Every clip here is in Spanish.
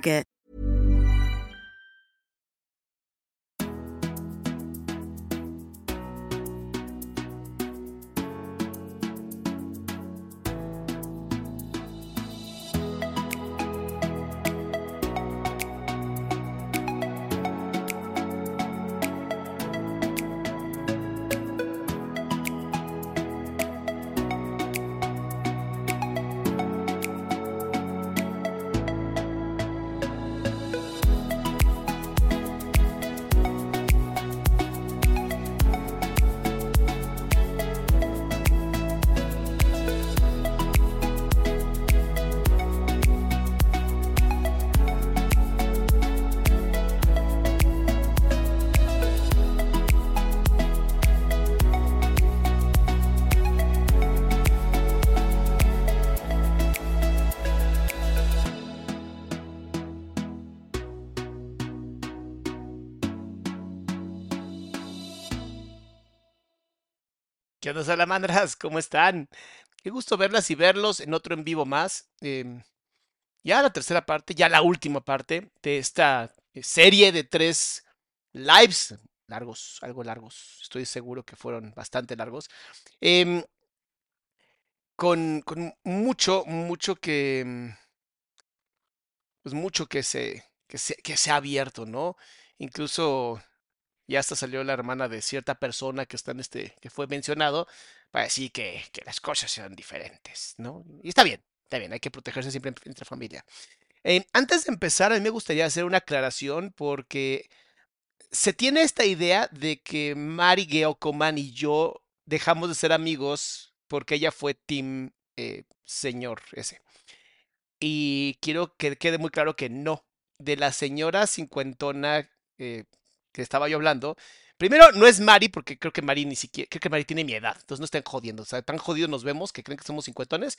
¿Qué salamandras? ¿Cómo están? Qué gusto verlas y verlos en otro en vivo más. Em, ya la tercera parte, ya la última parte de esta eh, serie de tres lives largos, algo largos. Estoy seguro que fueron bastante largos. Em, con, con mucho, mucho que. mm, Pues mucho que se, que se, que se ha abierto, ¿no? Incluso ya hasta salió la hermana de cierta persona que está en este, que fue mencionado, para decir que, que las cosas eran diferentes, ¿no? Y está bien, está bien, hay que protegerse siempre en- entre familia. Eh, antes de empezar, a mí me gustaría hacer una aclaración porque se tiene esta idea de que Mari Geocoman y yo dejamos de ser amigos porque ella fue Team eh, Señor ese. Y quiero que quede muy claro que no. De la señora cincuentona eh, que estaba yo hablando, primero no es Mari, porque creo que Mari ni siquiera, creo que Mari tiene mi edad, entonces no estén jodiendo. O sea, tan jodidos nos vemos que creen que somos cincuentones.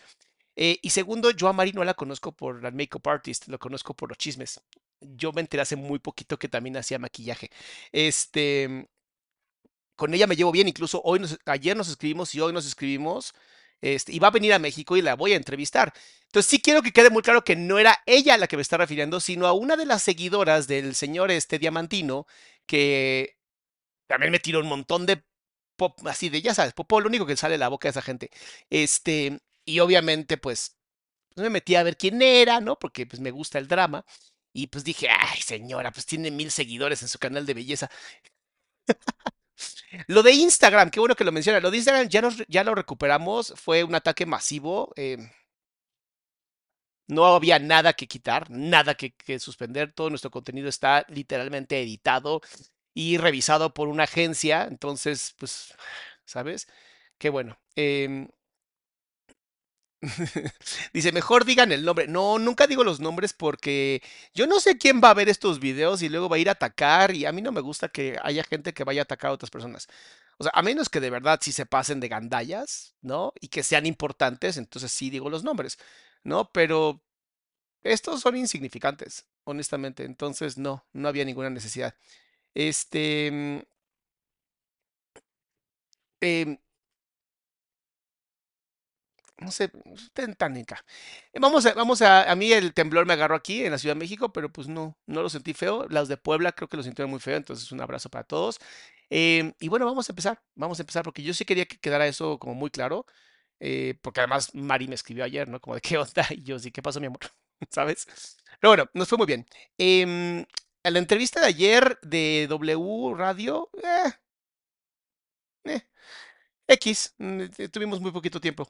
Eh, y segundo, yo a Mari no la conozco por la makeup artist, lo conozco por los chismes. Yo me enteré hace muy poquito que también hacía maquillaje. Este, con ella me llevo bien, incluso hoy nos- ayer nos escribimos y hoy nos escribimos. Este, y va a venir a México y la voy a entrevistar. Entonces sí quiero que quede muy claro que no era ella la que me está refiriendo, sino a una de las seguidoras del señor este diamantino que también me tiró un montón de pop, así de, ya sabes, popó, lo único que sale de la boca de esa gente. Este, y obviamente, pues, me metí a ver quién era, ¿no? Porque pues me gusta el drama. Y pues dije, ay, señora, pues tiene mil seguidores en su canal de belleza. Lo de Instagram, qué bueno que lo menciona. Lo de Instagram ya, nos- ya lo recuperamos. Fue un ataque masivo. eh, no había nada que quitar, nada que, suspender. Todo nuestro contenido está literalmente editado y revisado por una agencia. Entonces, pues, ¿sabes? Qué bueno. Em, Dice, mejor digan el nombre. No, nunca digo los nombres porque yo no sé quién va a ver estos videos y luego va a ir a atacar y a mí no me gusta que haya gente que vaya a atacar a otras personas. O sea, a menos que de verdad sí se pasen de gandallas, ¿no? Y que sean importantes, entonces sí digo los nombres, ¿no? Pero estos son insignificantes, honestamente. Entonces no, no había ninguna necesidad. Este... mm, em, no sé, tentánica. Vamos a, vamos a, a mí el temblor me agarró aquí en la Ciudad de México, pero pues no, no lo sentí feo. Los de Puebla creo que lo sintieron muy feo, entonces un abrazo para todos. Em, y bueno, vamos a empezar, vamos a empezar, porque yo sí quería que quedara eso como muy claro, eh, porque además Mari me escribió ayer, ¿no? Como de qué onda, y yo sí, ¿qué pasó, mi amor? ¿Sabes? Pero bueno, nos fue muy bien. Em, a la entrevista de ayer de W Radio, eh, eh, X, mm, eh, tuvimos muy poquito tiempo.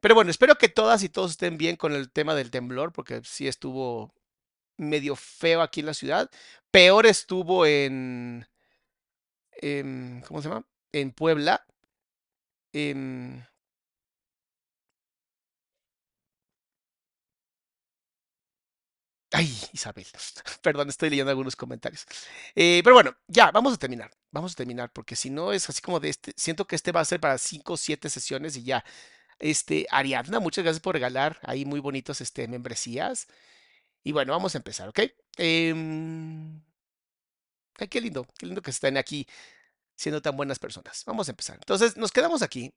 Pero bueno, espero que todas y todos estén bien con el tema del temblor, porque sí estuvo medio feo aquí en la ciudad. Peor estuvo en, en ¿cómo se llama? En Puebla. En, Ay, Isabel. Perdón, estoy leyendo algunos comentarios. Eh, pero bueno, ya, vamos a terminar. Vamos a terminar, porque si no es así como de este. Siento que este va a ser para 5 o 7 sesiones y ya. Este, Ariadna, muchas gracias por regalar ahí muy bonitos este, membresías. Y bueno, vamos a empezar, ¿ok? Em, ay, qué lindo, qué lindo que estén aquí siendo tan buenas personas. Vamos a empezar. Entonces, nos quedamos aquí,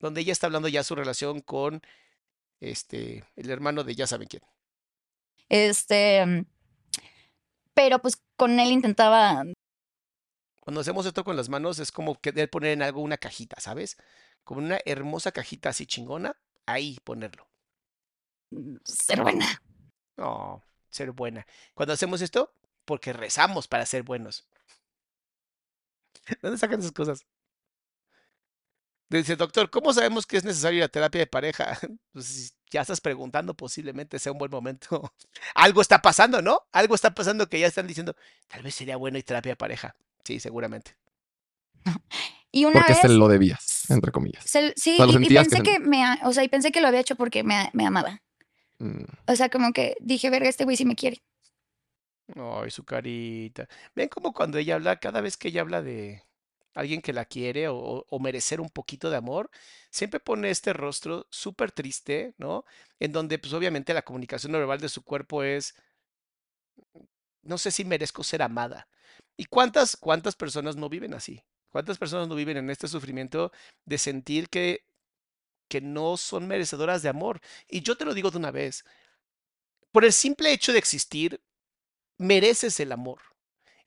donde ella está hablando ya su relación con este, el hermano de ya saben quién. Este, pero pues con él intentaba Cuando hacemos esto con las manos es como querer poner en algo una cajita, ¿sabes? Como una hermosa cajita así chingona, ahí ponerlo. ser buena. Oh, ser buena. Cuando hacemos esto, porque rezamos para ser buenos. ¿Dónde sacan esas cosas? Dice, doctor, ¿cómo sabemos que es necesario la terapia de pareja? Pues ya estás preguntando, posiblemente sea un buen momento. Algo está pasando, ¿no? Algo está pasando que ya están diciendo, tal vez sería bueno ir terapia pareja. Sí, seguramente. Y una Porque vez se lo debías, entre comillas. se- sí, O sea, lo y- y, sentías que pensé se- que me, o sea, y pensé que lo había hecho porque me, me amaba. Mm, O sea, como que dije, verga, este güey sí me quiere. Ay, su carita. Ven como cuando ella habla, cada vez que ella habla de alguien que la quiere o, merecer un poquito de amor, siempre pone este rostro súper triste, ¿no? En donde, pues obviamente la comunicación no verbal de su cuerpo es, no sé si merezco ser amada. ¿Y cuántas, cuántas personas no viven así? ¿Cuántas personas no viven en este sufrimiento de sentir que, que no son merecedoras de amor? Y yo te lo digo de una vez, por el simple hecho de existir, mereces el amor.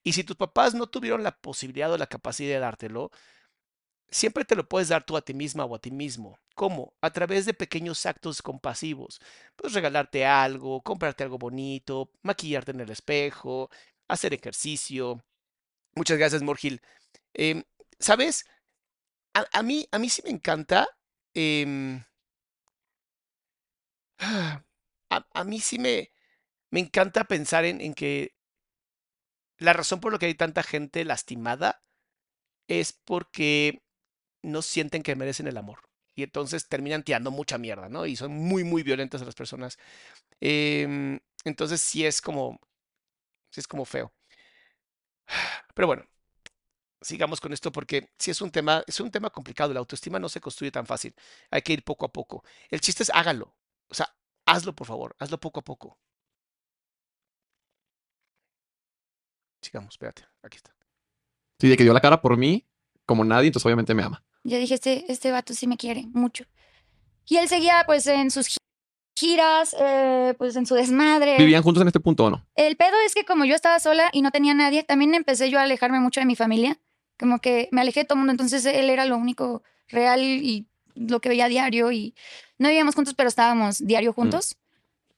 Y si tus papás no tuvieron la posibilidad o la capacidad de dártelo, siempre te lo puedes dar tú a ti misma o a ti mismo. ¿Cómo? A través de pequeños actos compasivos. Puedes regalarte algo, comprarte algo bonito, maquillarte en el espejo, hacer ejercicio. Muchas gracias, Morgil. Em, ¿Sabes? A, mí, a mí sí me encanta. em, a, a mí sí me, me encanta pensar en, en que la razón por la que hay tanta gente lastimada es porque no sienten que merecen el amor. Y entonces terminan tirando mucha mierda, ¿no? Y son muy, muy violentas a las personas. Em, entonces sí es como, sí es como feo. Pero bueno, sigamos con esto porque sí es un tema, es un tema complicado. La autoestima no se construye tan fácil. Hay que ir poco a poco. El chiste es hágalo. O sea, hazlo por favor, hazlo poco a poco. Sigamos, espérate, aquí está. Sí, de que dio la cara por mí como nadie, entonces obviamente me ama. Yo dije, este, este vato sí me quiere mucho. Y él seguía pues en sus gi- giras, eh, pues en su desmadre. ¿Vivían juntos en este punto o no? El pedo es que como yo estaba sola y no tenía nadie, también empecé yo a alejarme mucho de mi familia. Como que me alejé de todo el mundo, entonces él era lo único real y lo que veía diario y no vivíamos juntos, pero estábamos diario juntos.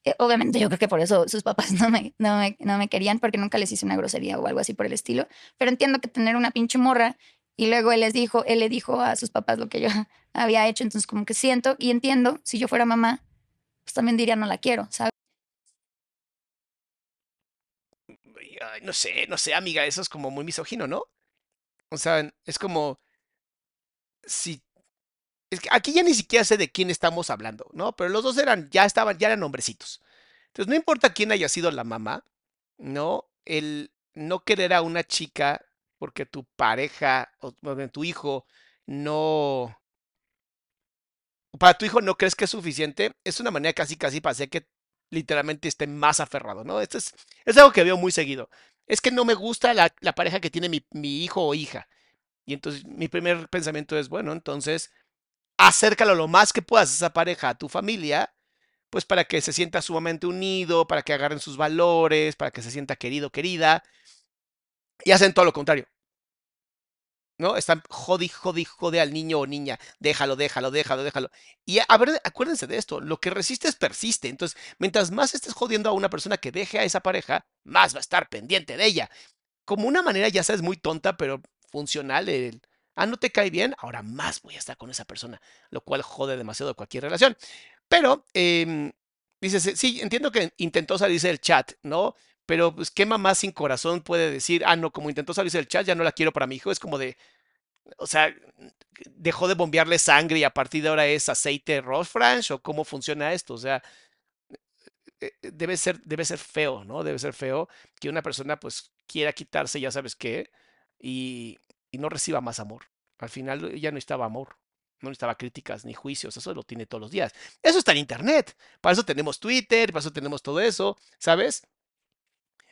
Eh, obviamente yo creo que por eso sus papás no me, no, me, no me querían porque nunca les hice una grosería o algo así por el estilo. Pero entiendo que tener una pinche morra y luego él les dijo, él le dijo a sus papás lo que yo había hecho, entonces como que siento y entiendo, si yo fuera mamá, pues también diría no la quiero, ¿sabes? No sé, no sé, amiga, eso es como muy misógino, ¿no? O sea, es como si es que aquí ya ni siquiera sé de quién estamos hablando, ¿no? Pero los dos eran, ya estaban, ya eran hombrecitos. Entonces, no importa quién haya sido la mamá, ¿no? El no querer a una chica porque tu pareja o tu hijo no. Para tu hijo no crees que es suficiente, es una manera casi casi para hacer que literalmente esté más aferrado, ¿no? Esto es, es algo que veo muy seguido. Es que no me gusta la, pareja que tiene mi hijo o hija. Y entonces mi primer pensamiento es, bueno, entonces acércalo lo más que puedas a esa pareja, a tu familia, pues para que se sienta sumamente unido, para que agarren sus valores, para que se sienta querido, querida, y hacen todo lo contrario. ¿no? Están jodi, jodi, jode al niño o niña. Déjalo, déjalo, déjalo, déjalo. Y a ver, acuérdense de esto, lo que resistes persiste. Entonces, mientras más estés jodiendo a una persona que deje a esa pareja, más va a estar pendiente de ella. Como una manera, ya sabes, muy tonta, pero funcional. El, ah, no te cae bien, ahora más voy a estar con esa persona, lo cual jode demasiado cualquier relación. Pero, eh, dices, sí, entiendo que intentó salirse del chat, ¿no? Pero, pues, ¿qué mamá sin corazón puede decir, ah, no, como intentó salirse del chat, ya no la quiero para mi hijo? Es como de, o sea, dejó de bombearle sangre y a partir de ahora es aceite Ross French o cómo funciona esto, o sea, eh, eh, debe ser, debe ser feo, ¿no? Debe ser feo que una persona pues quiera quitarse, ya sabes qué, y, y no reciba más amor. Al final ya no estaba amor, no necesitaba críticas ni juicios, eso lo tiene todos los días. Eso está en Internet, para eso tenemos Twitter, para eso tenemos todo eso, ¿sabes?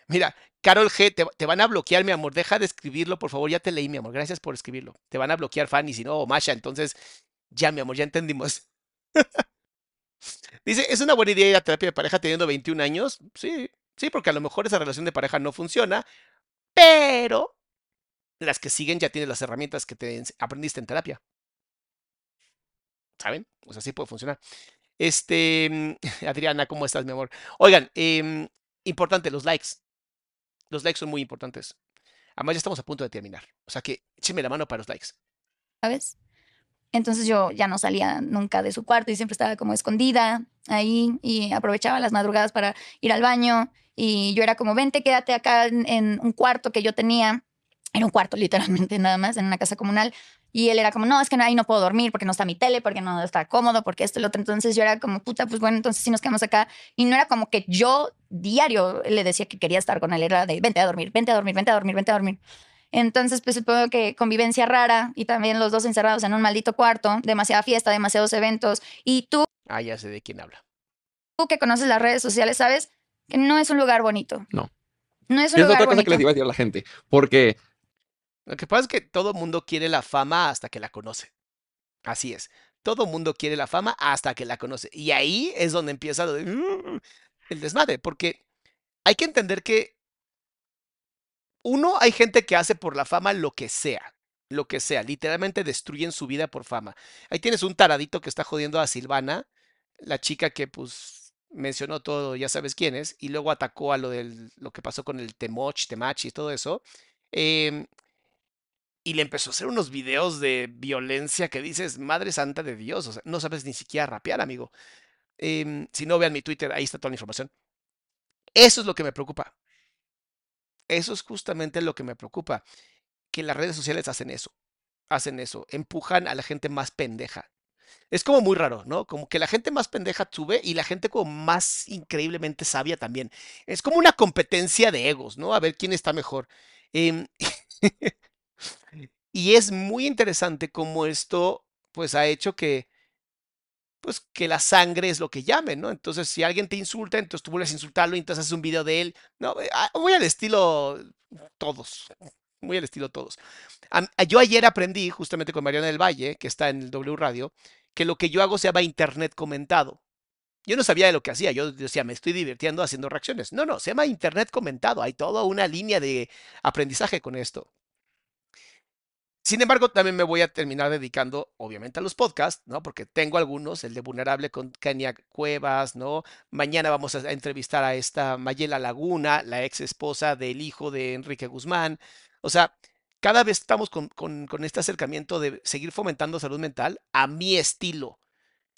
Mira, Carol G, te, van a bloquear, mi amor. Deja de escribirlo, por favor. Ya te leí, mi amor. Gracias por escribirlo. Te van a bloquear, Fanny, si no, Masha. Entonces, ya, mi amor, ya entendimos. Dice, ¿es una buena idea ir a terapia de pareja teniendo 21 años? Sí, sí, porque a lo mejor esa relación de pareja no funciona, pero las que siguen ya tienen las herramientas que te aprendiste en terapia. ¿Saben? Pues así puede funcionar. Este, Adriana, ¿cómo estás, mi amor? Oigan, eh, importante, los likes. Los likes son muy importantes. Además, ya estamos a punto de terminar. O sea que écheme la mano para los likes. ¿Sabes? Entonces yo ya no salía nunca de su cuarto y siempre estaba como escondida ahí y aprovechaba las madrugadas para ir al baño. Y yo era como, vente, quédate acá en, un cuarto que yo tenía. Era un cuarto literalmente nada más, en una casa comunal. Y él era como, no, es que ahí no puedo dormir porque no está mi tele, porque no está cómodo, porque esto y lo otro. Entonces yo era como, puta, pues bueno, entonces si nos quedamos acá. Y no era como que yo diario le decía que quería estar con él, era de, vente a dormir, vente a dormir, vente a dormir, vente a dormir. Entonces, pues supongo que convivencia rara y también los dos encerrados en un maldito cuarto, demasiada fiesta, demasiados eventos. Y tú... Ah, ya sé de quién habla. Tú que conoces las redes sociales, sabes que no es un lugar bonito. No. No es un lugar bonito. Es otra cosa que les iba a decir a la gente, porque lo que pasa es que todo mundo quiere la fama hasta que la conoce. Así es. Todo mundo quiere la fama hasta que la conoce. Y ahí es donde empieza mm", el desmadre, porque hay que entender que uno, hay gente que hace por la fama lo que sea, lo que sea, literalmente destruyen su vida por fama. Ahí tienes un taradito que está jodiendo a Silvana, la chica que pues mencionó todo, ya sabes quién es, y luego atacó a lo del lo que pasó con el Temoch, Temachi y todo eso. Eh, y le empezó a hacer unos videos de violencia que dices, Madre Santa de Dios, o sea, no sabes ni siquiera rapear, amigo. Em, si no, vean mi Twitter, ahí está toda la información. Eso es lo que me preocupa. Eso es justamente lo que me preocupa, que las redes sociales hacen eso, hacen eso, empujan a la gente más pendeja. Es como muy raro, ¿no? Como que la gente más pendeja sube y la gente como más increíblemente sabia también. Es como una competencia de egos, ¿no? A ver quién está mejor. Eh, Y es muy interesante cómo esto pues ha hecho que pues que la sangre es lo que llamen, ¿no? Entonces, si alguien te insulta, entonces tú vuelves a insultarlo y entonces haces un video de él. No, eh, ah, muy al estilo todos. Muy al estilo todos. Yo ayer aprendí, justamente con Mariana del Valle, que está en el W Radio, que lo que yo hago se llama Internet comentado. Yo no sabía de lo que hacía, yo decía, me estoy divirtiendo haciendo reacciones. No, no, se llama Internet comentado. Hay toda una línea de aprendizaje con esto. Sin embargo, también me voy a terminar dedicando, obviamente, a los podcasts, ¿no? Porque tengo algunos, el de Vulnerable con Kenia Cuevas, ¿no? Mañana vamos a entrevistar a esta Mayela Laguna, la ex esposa del hijo de Enrique Guzmán. O sea, cada vez estamos con, con este acercamiento de seguir fomentando salud mental a mi estilo.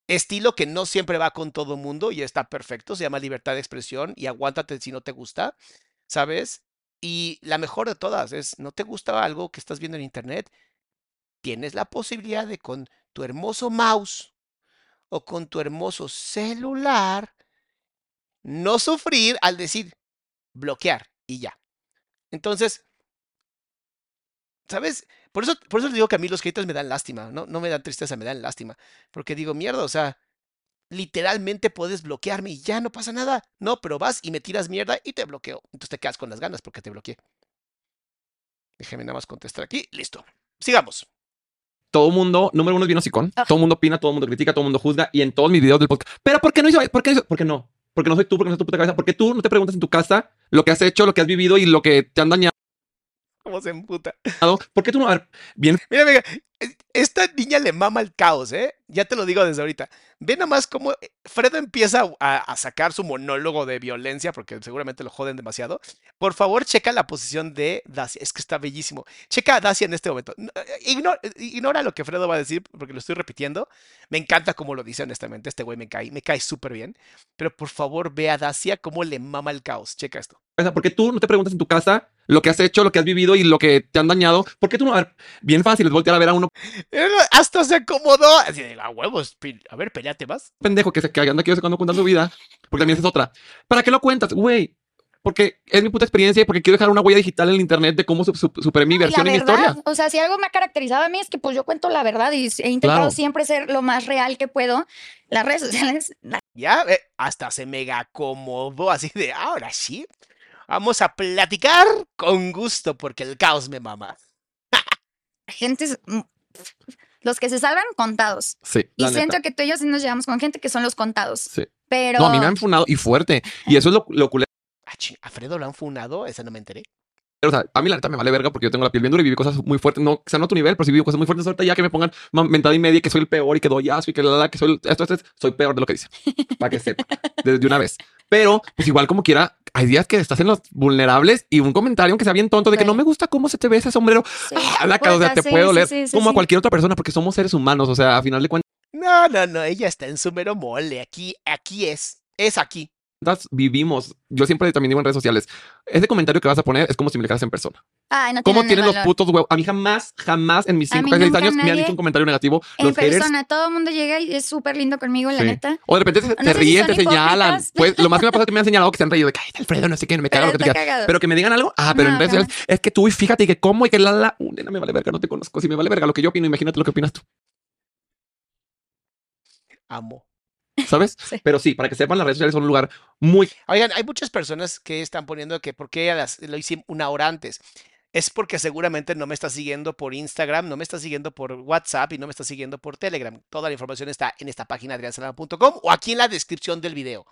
Estilo que no siempre va con todo mundo y está perfecto, se llama libertad de expresión y aguántate si no te gusta, ¿sabes? Y la mejor de todas es, ¿no te gusta algo que estás viendo en internet? Tienes la posibilidad de con tu hermoso mouse o con tu hermoso celular no sufrir al decir bloquear y ya. Entonces, ¿sabes? Por eso, por eso digo que a mí los haters me dan lástima, ¿no? No me dan tristeza, me dan lástima. Porque digo, mierda, o sea, literalmente puedes bloquearme y ya no pasa nada. No, pero vas y me tiras mierda y te bloqueo. Entonces te quedas con las ganas porque te bloqueé. Déjeme nada más contestar aquí. Listo. Sigamos. todo mundo, número uno es bien hocicón. Ah. Todo mundo opina, todo mundo critica, todo mundo juzga. Y en todos mis videos del podcast. Pero ¿por qué no hizo? ¿Por qué, no hizo? ¿Por qué no? Porque no soy tú, porque no soy tu puta cabeza. Porque tú no te preguntas en tu casa lo que has hecho, lo que has vivido y lo que te han dañado. ¿Cómo se emputa? ¿Por qué tú no? A ver, bien Mira, mira, esta niña le mama el caos, ¿eh? Ya te lo digo desde ahorita. Ve nomás cómo eh, Fredo empieza a, a sacar su monólogo de violencia, porque seguramente lo joden demasiado. Por favor, checa la posición de Dacia. Es que está bellísimo. Checa a Dacia en este momento. No, eh, Ignora, ignora lo que Fredo va a decir, porque lo estoy repitiendo. Me encanta cómo lo dice, honestamente. Este güey me cae, me cae súper bien. Pero por favor, ve a Dacia cómo le mama el caos. Checa esto. ¿Por qué tú no te preguntas en tu casa lo que has hecho, lo que has vivido y lo que te han dañado? ¿Por qué tú no? A ver, bien fácil es voltear a ver a uno Eh, Hasta se acomodó. Así de, a huevos. A ver, peleate más. pendejo que, se, que anda aquí cuando contando su vida. Porque también es otra. ¿Para qué lo cuentas? Güey. Porque es mi puta experiencia y porque quiero dejar una huella digital en el internet de cómo su- su- superé mi Y la versión y mi verdad, historia. o sea, si algo me ha caracterizado a mí es que pues yo cuento la verdad y he intentado Claro. siempre ser lo más real que puedo. Las redes sociales, la Ya, eh, hasta se mega acomodó así de, ahora sí, vamos a platicar con gusto porque el caos me mama. gente, es- los que se salvan, contados. Sí, Y siento neta. que tú y yo sí nos llevamos con gente que son los contados. Sí. Pero No, a mí me han funado y fuerte. Y eso es lo, lo culero. Ah, ¿A Fredo lo han funado? Esa no me enteré. O sea, a mí la neta me vale verga porque yo tengo la piel bien dura y viví cosas muy fuertes. No, o sea, no a tu nivel, pero sí viví cosas muy fuertes. Ahorita ya que me pongan mentada y media que soy el peor y que doy asco y que la, la, que soy el- esto, esto, esto, soy peor de lo que dicen. Para que sepa. Desde una vez. Pero, pues igual como quiera, hay días que estás en los vulnerables y un comentario, aunque sea bien tonto, de que Sí. no me gusta cómo se te ve ese sombrero. sí, Ah, la pues, o sea, te sí, sí, sí, como a cualquier otra persona porque somos seres humanos. O sea, a final de cuentas, No, no, no, ella está en su mero mole. Aquí, aquí es. Es aquí. Vivimos. Yo siempre también digo en redes sociales, ese comentario que vas a poner es como si me dejaras en persona. Ay, no ¿Cómo tienen los putos huevos? A mí jamás, jamás en mis A 5 mí o 6 nunca años me han dicho un comentario negativo. En Los haters persona, todo el mundo llega y es súper lindo conmigo, la Sí. neta. O de repente se, No si ríen, te señalan. Pues lo más que me pasa es que me han señalado que se han reído de que, ay, Alfredo, no sé qué, me caga Pero lo que está quieras. Pero que me digan algo, ah, pero en redes sociales es que tú y fíjate y que cómo y que la la. Uh, nena, me vale verga, no te conozco. Si me vale verga lo que yo opino, imagínate lo que opinas tú, Amo. ¿Sabes? Sí. Pero sí, para que sepan, las redes sociales son un lugar muy. Oigan, hay muchas personas que están poniendo que por qué las- lo hice una hora antes. Es porque seguramente no me está siguiendo por Instagram, no me está siguiendo por WhatsApp y no me está siguiendo por Telegram. Toda la información está en esta página adriansalama.com o aquí en la descripción del video.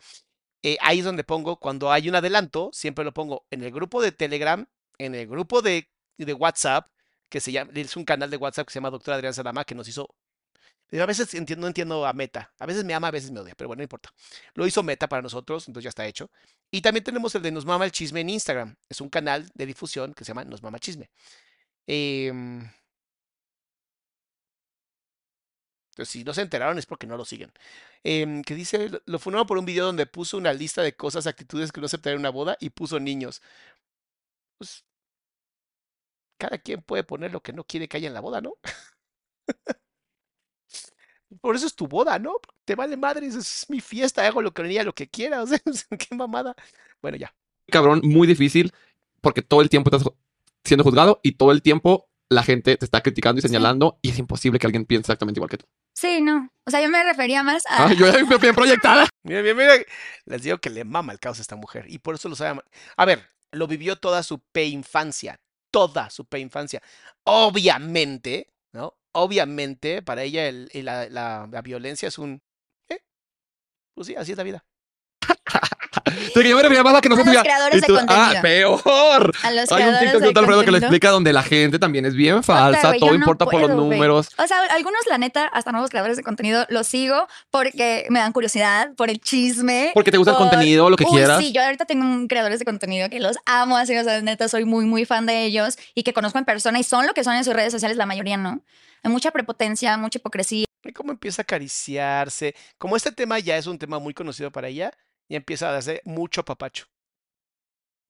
Eh, ahí es donde pongo, cuando hay un adelanto, siempre lo pongo en el grupo de Telegram, en el grupo de, de WhatsApp, que se llama, es un canal de WhatsApp que se llama Doctor Adrián Salama, que nos hizo a veces entiendo, no entiendo a Meta. A veces me ama, a veces me odia, pero bueno, no importa. Lo hizo Meta para nosotros, entonces ya está hecho. Y también tenemos el de Nos Mama el Chisme en Instagram. Es un canal de difusión que se llama Nos Mama Chisme. Em, entonces, si no se enteraron es porque no lo siguen. Em, que dice, lo- fundaron por un video donde puso una lista de cosas, actitudes que no aceptaría en una boda y puso niños. Pues, cada quien puede poner lo que no quiere que haya en la boda, ¿no? Por eso es tu boda, ¿no? Te vale madre, es mi fiesta, hago lo que haría, lo que quiera, o sea, qué mamada. Bueno, ya. cabrón, muy difícil porque todo el tiempo estás siendo juzgado y todo el tiempo la gente te está criticando y Sí. señalando y es imposible que alguien piense exactamente igual que tú. Sí, no. O sea, yo me refería más a. Ay, yo ya me bien proyectada. Mira, mira, mira. Les digo que le mama el caos a esta mujer y por eso lo sabe. A ver, lo vivió toda su infancia, toda su infancia. Obviamente. Obviamente, para ella el- el- la, la- la violencia es un... ¿eh? Pues sí, así es la vida. Que yo me refería más a que no A se los creadores de contenido. Ah, peor. a los Hay un TikTok de Alfredo que le contenido. explica donde la gente también es bien falsa, todo no importa por los puedo, números. O sea, algunos, la neta, hasta nuevos creadores de contenido, los sigo porque me dan curiosidad, por el chisme. Porque te gusta el contenido, lo que Uy, quieras. Sí, yo ahorita tengo un creadores de contenido que los amo así, o sea, neta, soy muy, muy fan de ellos y que conozco en persona y son lo que son en sus redes sociales, la mayoría no. Hay mucha prepotencia, mucha hipocresía. Ve cómo empieza a acariciarse. Como este tema ya es un tema muy conocido para ella, ya empieza a darse mucho papacho.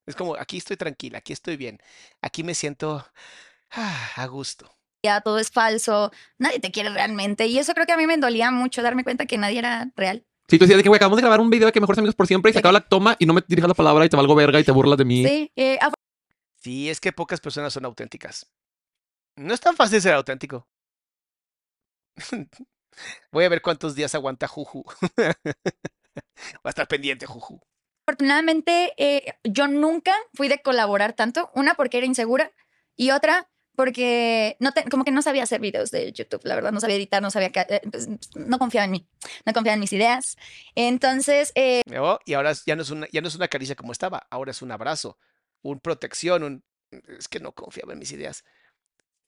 Es como, aquí estoy tranquila, aquí estoy bien, aquí me siento ah, a gusto. todo es falso, nadie te quiere realmente. Y eso creo que a mí me dolía mucho darme cuenta que nadie era real. Si tú decías de que, güey, acabamos de grabar un video de que mejores amigos por siempre y se acaba la toma y no me dirijas la palabra y te valgo verga y te burlas de mí. Sí, eh, Sí, es que pocas personas son auténticas. No es tan fácil ser auténtico. Voy a ver cuántos días aguanta Juju. Va a estar pendiente, Juju. afortunadamente eh, yo nunca fui de colaborar tanto. Una porque era insegura y otra porque no te- como que no sabía hacer videos de YouTube, la verdad, no sabía editar, no sabía, que- eh, pues, no confiaba en mí, no confiaba en mis ideas. Entonces, eh, Oh, y ahora ya no, es una, ya no es una caricia como estaba, ahora es un abrazo, un protección, un... Es que no confiaba en mis ideas.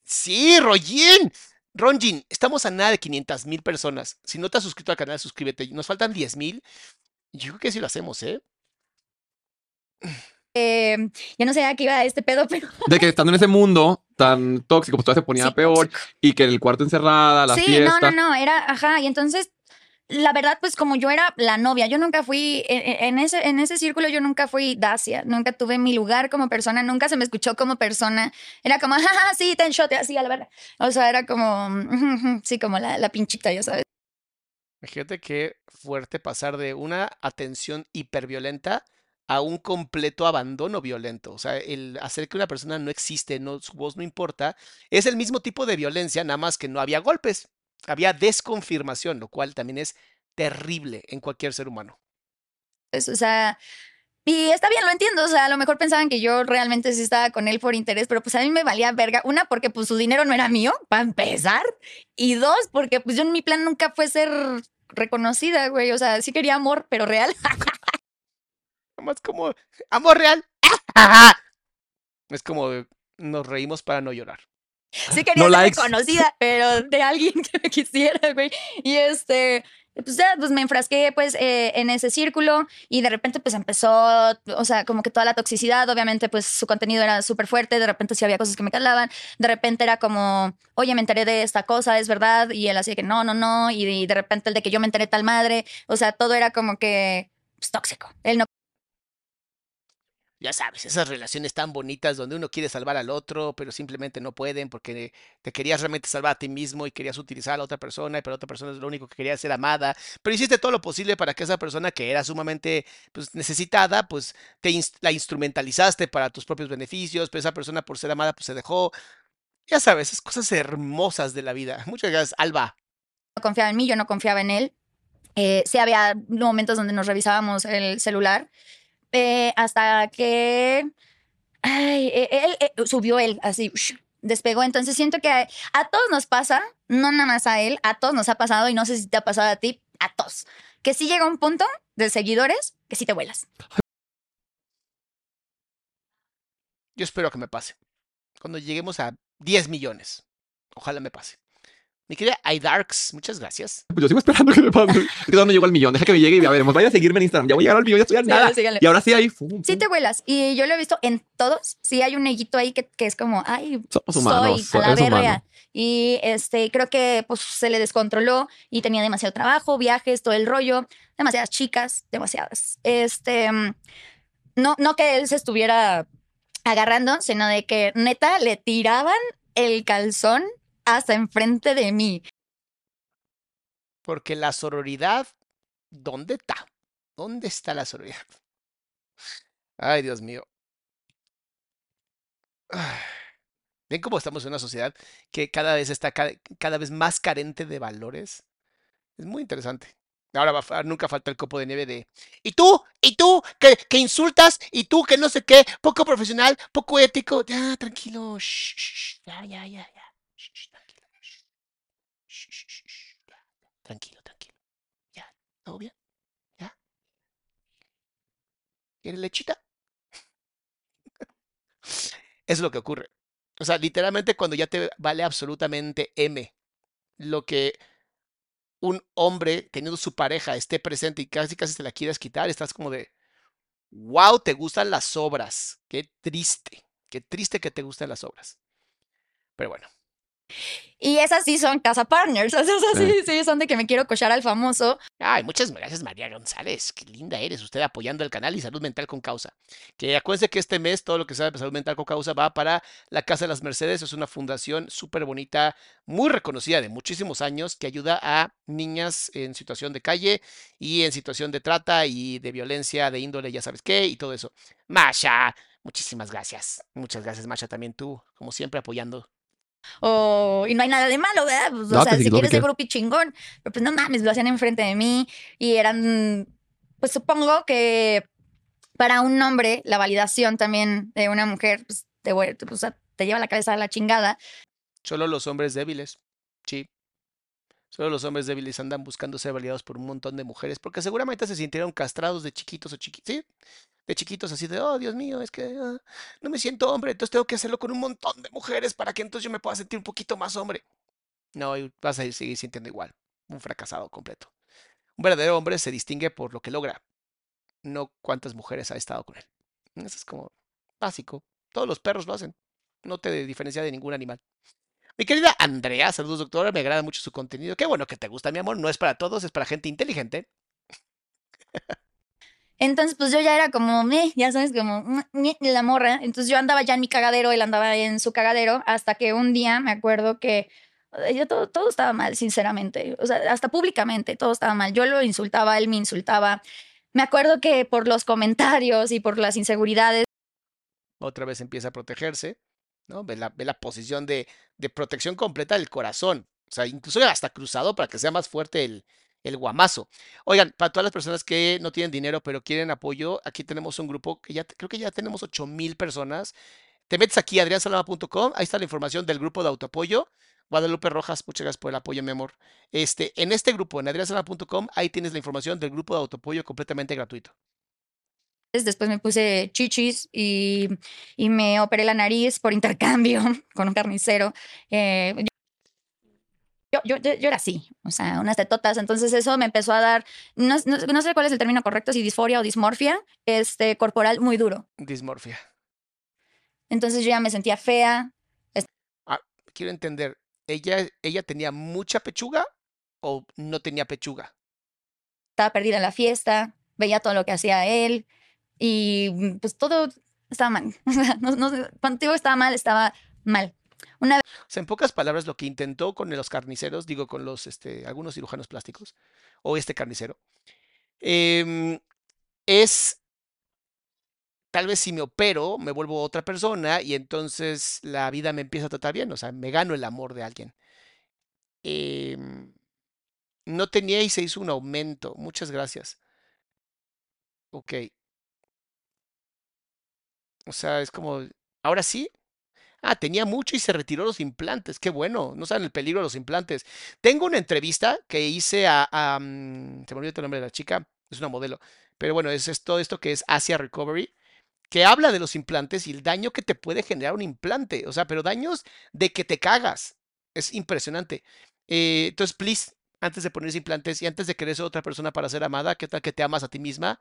Sí, Royin. Ronjin, estamos a nada de 500 mil personas. Si no te has suscrito al canal, suscríbete. Nos faltan 10 mil. Yo creo que sí lo hacemos, ¿eh? eh, ya no sé a qué iba este pedo, pero De que estando en ese mundo tan tóxico, pues todo se ponía sí, peor tóxico. y que en el cuarto encerrada, la sí, fiesta. no, no, no, era, ajá, y entonces, la verdad, pues como yo era la novia, yo nunca fui, en, ese, en ese círculo yo nunca fui Dacia, nunca tuve mi lugar como persona, nunca se me escuchó como persona, era como, jaja, sí, ten shot, así, a la verdad. O sea, era como, sí, como la, la pinchita, ya sabes. Imagínate qué fuerte pasar de una atención hiperviolenta a un completo abandono violento. O sea, el hacer que una persona no existe, no, su voz no importa, es el mismo tipo de violencia, nada más que no había golpes. Había desconfirmación, lo cual también es terrible en cualquier ser humano. Pues, o sea, y está bien, lo entiendo. O sea, a lo mejor pensaban que yo realmente sí estaba con él por interés, pero pues a mí me valía verga. Una, porque pues su dinero no era mío, para empezar. Y dos, porque pues yo en mi plan nunca fue ser reconocida, güey. O sea, sí quería amor, pero real. Más como amor real. Es como nos reímos para no llorar. Sí quería No ser likes. reconocida, pero de alguien que me quisiera, güey. Y este, pues ya, pues me enfrasqué pues eh, en ese círculo y de repente pues empezó, o sea, como que toda la toxicidad, obviamente pues su contenido era súper fuerte, de repente sí había cosas que me calaban, de repente era como, oye, me enteré de esta cosa, es verdad, y él hacía que no, no, no, y de, de repente el de que yo me enteré tal madre, o sea, todo era como que pues, tóxico. Él no Ya sabes, esas relaciones tan bonitas donde uno quiere salvar al otro, pero simplemente no pueden porque te querías realmente salvar a ti mismo y querías utilizar a la otra persona, pero la otra persona es lo único que quería ser amada. Pero hiciste todo lo posible para que esa persona que era sumamente pues, necesitada, pues te ins- la instrumentalizaste para tus propios beneficios, pero esa persona por ser amada, pues se dejó. Ya sabes, esas cosas hermosas de la vida. Muchas gracias, Alba. confiaba en mí, yo no confiaba en él. Eh, sí había momentos donde nos revisábamos el celular eh, hasta que ay, eh, él, eh, subió él así despegó entonces siento que a, a todos nos pasa no nada más a él a todos nos ha pasado y no sé si te ha pasado a ti a todos que sí llega un punto de seguidores que sí te vuelas Yo espero que me pase. Cuando lleguemos a 10 millones. Ojalá me pase. Mi querida iDarks, muchas gracias. Pues yo sigo esperando que me pase. Es que no llego al millón. Deja que me llegue y ya veremos. Vayan a seguirme en Instagram. Ya voy a llegar al millón. Ya estoy a nada. síganle. Y ahora sí ahí. fum, sí fum. te vuelas y yo lo he visto en todos sí hay un neguito ahí que, que es como ay Somos humanos. soy a la verga. Y este, creo que pues se le descontroló y tenía demasiado trabajo, viajes, todo el rollo, demasiadas chicas, demasiadas. Este, mm, no, no que él se estuviera agarrando, sino de que neta le tiraban el calzón hasta enfrente de mí. Porque la sororidad, ¿dónde está? ¿Dónde está la sororidad? Ay, Dios mío. ¿Ven cómo estamos en una sociedad que cada vez está ca- cada, vez más carente de valores? Es muy interesante. Ahora nunca falta el copo de nieve de ¿Y tú? ¿Y tú? Que, que insultas? ¿Y tú? Que no sé qué, poco profesional, poco ético. Ya, tranquilo. shh, ya, ya, ya, ya. Shh, shh, shh, shh, ya. Tranquilo, tranquilo. Ya, ¿todo bien? ¿Ya? ¿Quieres lechita? Es lo que ocurre. O sea, literalmente cuando ya te vale absolutamente M lo que un hombre teniendo su pareja esté presente y casi casi te la quieras quitar, estás como de, wow, te gustan las obras. Qué triste, qué triste que te gusten las obras. Pero bueno, Y esas sí son casa partners, sea, esas sí, sí son de que me quiero cochar al famoso. Ay, muchas gracias María González. Qué linda eres usted apoyando el canal y Salud Mental con Causa. Que acuérdense que este mes todo lo que sabe de Salud Mental con Causa va para la Casa de las Mercedes. Es una fundación súper bonita, muy reconocida de muchísimos años que ayuda a niñas en situación de calle y en situación de trata y de violencia de índole, ya sabes qué, y todo eso. Masha, muchísimas gracias. Muchas gracias, Masha, también tú, como siempre, apoyando. O, y no hay nada de malo, ¿verdad? Pues, No, o que sea, si quieres ser quieras. grupi chingón, pero pues no mames, lo hacían enfrente de mí y eran, pues supongo que para un hombre la validación también de una mujer, pues, te, vuel- o sea, te lleva la cabeza a la chingada. Solo los hombres débiles. Sí. Solo los hombres débiles andan buscando ser validados por un montón de mujeres, porque seguramente se sintieron castrados de chiquitos o chiquitos, ¿sí? De chiquitos así de, oh, Dios mío, es que ah, no me siento hombre, entonces tengo que hacerlo con un montón de mujeres para que entonces yo me pueda sentir un poquito más hombre. No, vas a seguir sintiendo igual, un fracasado completo. Un verdadero hombre se distingue por lo que logra, no cuántas mujeres ha estado con él. Eso es como básico. Todos los perros lo hacen. No te diferencia de ningún animal. Mi querida Andrea, saludos doctora, me agrada mucho su contenido. Qué bueno que te gusta, mi amor. No es para todos, es para gente inteligente. Entonces, pues yo ya era como, meh, ya sabes, como meh, la morra. Entonces yo andaba ya en mi cagadero, él andaba en su cagadero, hasta que un día me acuerdo que yo todo, todo estaba mal, sinceramente. O sea, hasta públicamente todo estaba mal. Yo lo insultaba, él me insultaba. Me acuerdo que por los comentarios y por las inseguridades, Otra vez empieza a protegerse, ¿no? Ve la, posición de, protección completa del corazón. O sea, incluso hasta cruzado para que sea más fuerte el, guamazo. Oigan, para todas las personas que no tienen dinero pero quieren apoyo, aquí tenemos un grupo que ya creo que ya tenemos 8 mil personas. Te metes aquí adriansalama.com, ahí está la información del grupo de autoapoyo. Guadalupe Rojas, muchas gracias por el apoyo, mi amor. Este, en este grupo, en adriansalama.com, ahí tienes la información del grupo de autoapoyo completamente gratuito. Después me puse chichis y, y me operé la nariz por intercambio con un carnicero. Eh, yo, yo, yo, era así, o sea, unas tetotas. Entonces eso me empezó a dar, no, no- no sé cuál es el término correcto, si disforia o dismorfia, este, corporal muy duro. Dismorfia. Entonces yo ya me sentía fea. Quiero entender, ¿ella, ella tenía mucha pechuga o no tenía pechuga? estaba perdida en la fiesta, veía todo lo que hacía él y mm, pues todo estaba mal. No, no cuando digo estaba mal, estaba mal. O sea, en pocas palabras, lo que intentó con los carniceros, digo, con los, este, algunos cirujanos plásticos, o este carnicero, em, es, tal vez si me opero, me vuelvo otra persona y entonces la vida me empieza a tratar bien, o sea, me gano el amor de alguien. Em, no tenía y se hizo un aumento. Muchas gracias. Ok. O sea, es como, ahora sí. Ah, tenía mucho y se retiró los implantes. Qué bueno. No saben el peligro de los implantes. Tengo una entrevista que hice a, mm, se me olvidó el nombre de la chica. Es una modelo. Pero bueno, es, todo esto que es Asia Recovery, que habla de los implantes y el daño que te puede generar un implante. O sea, pero daños de que te cagas. Es impresionante. Eh, entonces, please, antes de ponerse implantes y antes de querer ser otra persona para ser amada, ¿qué tal que te amas a ti misma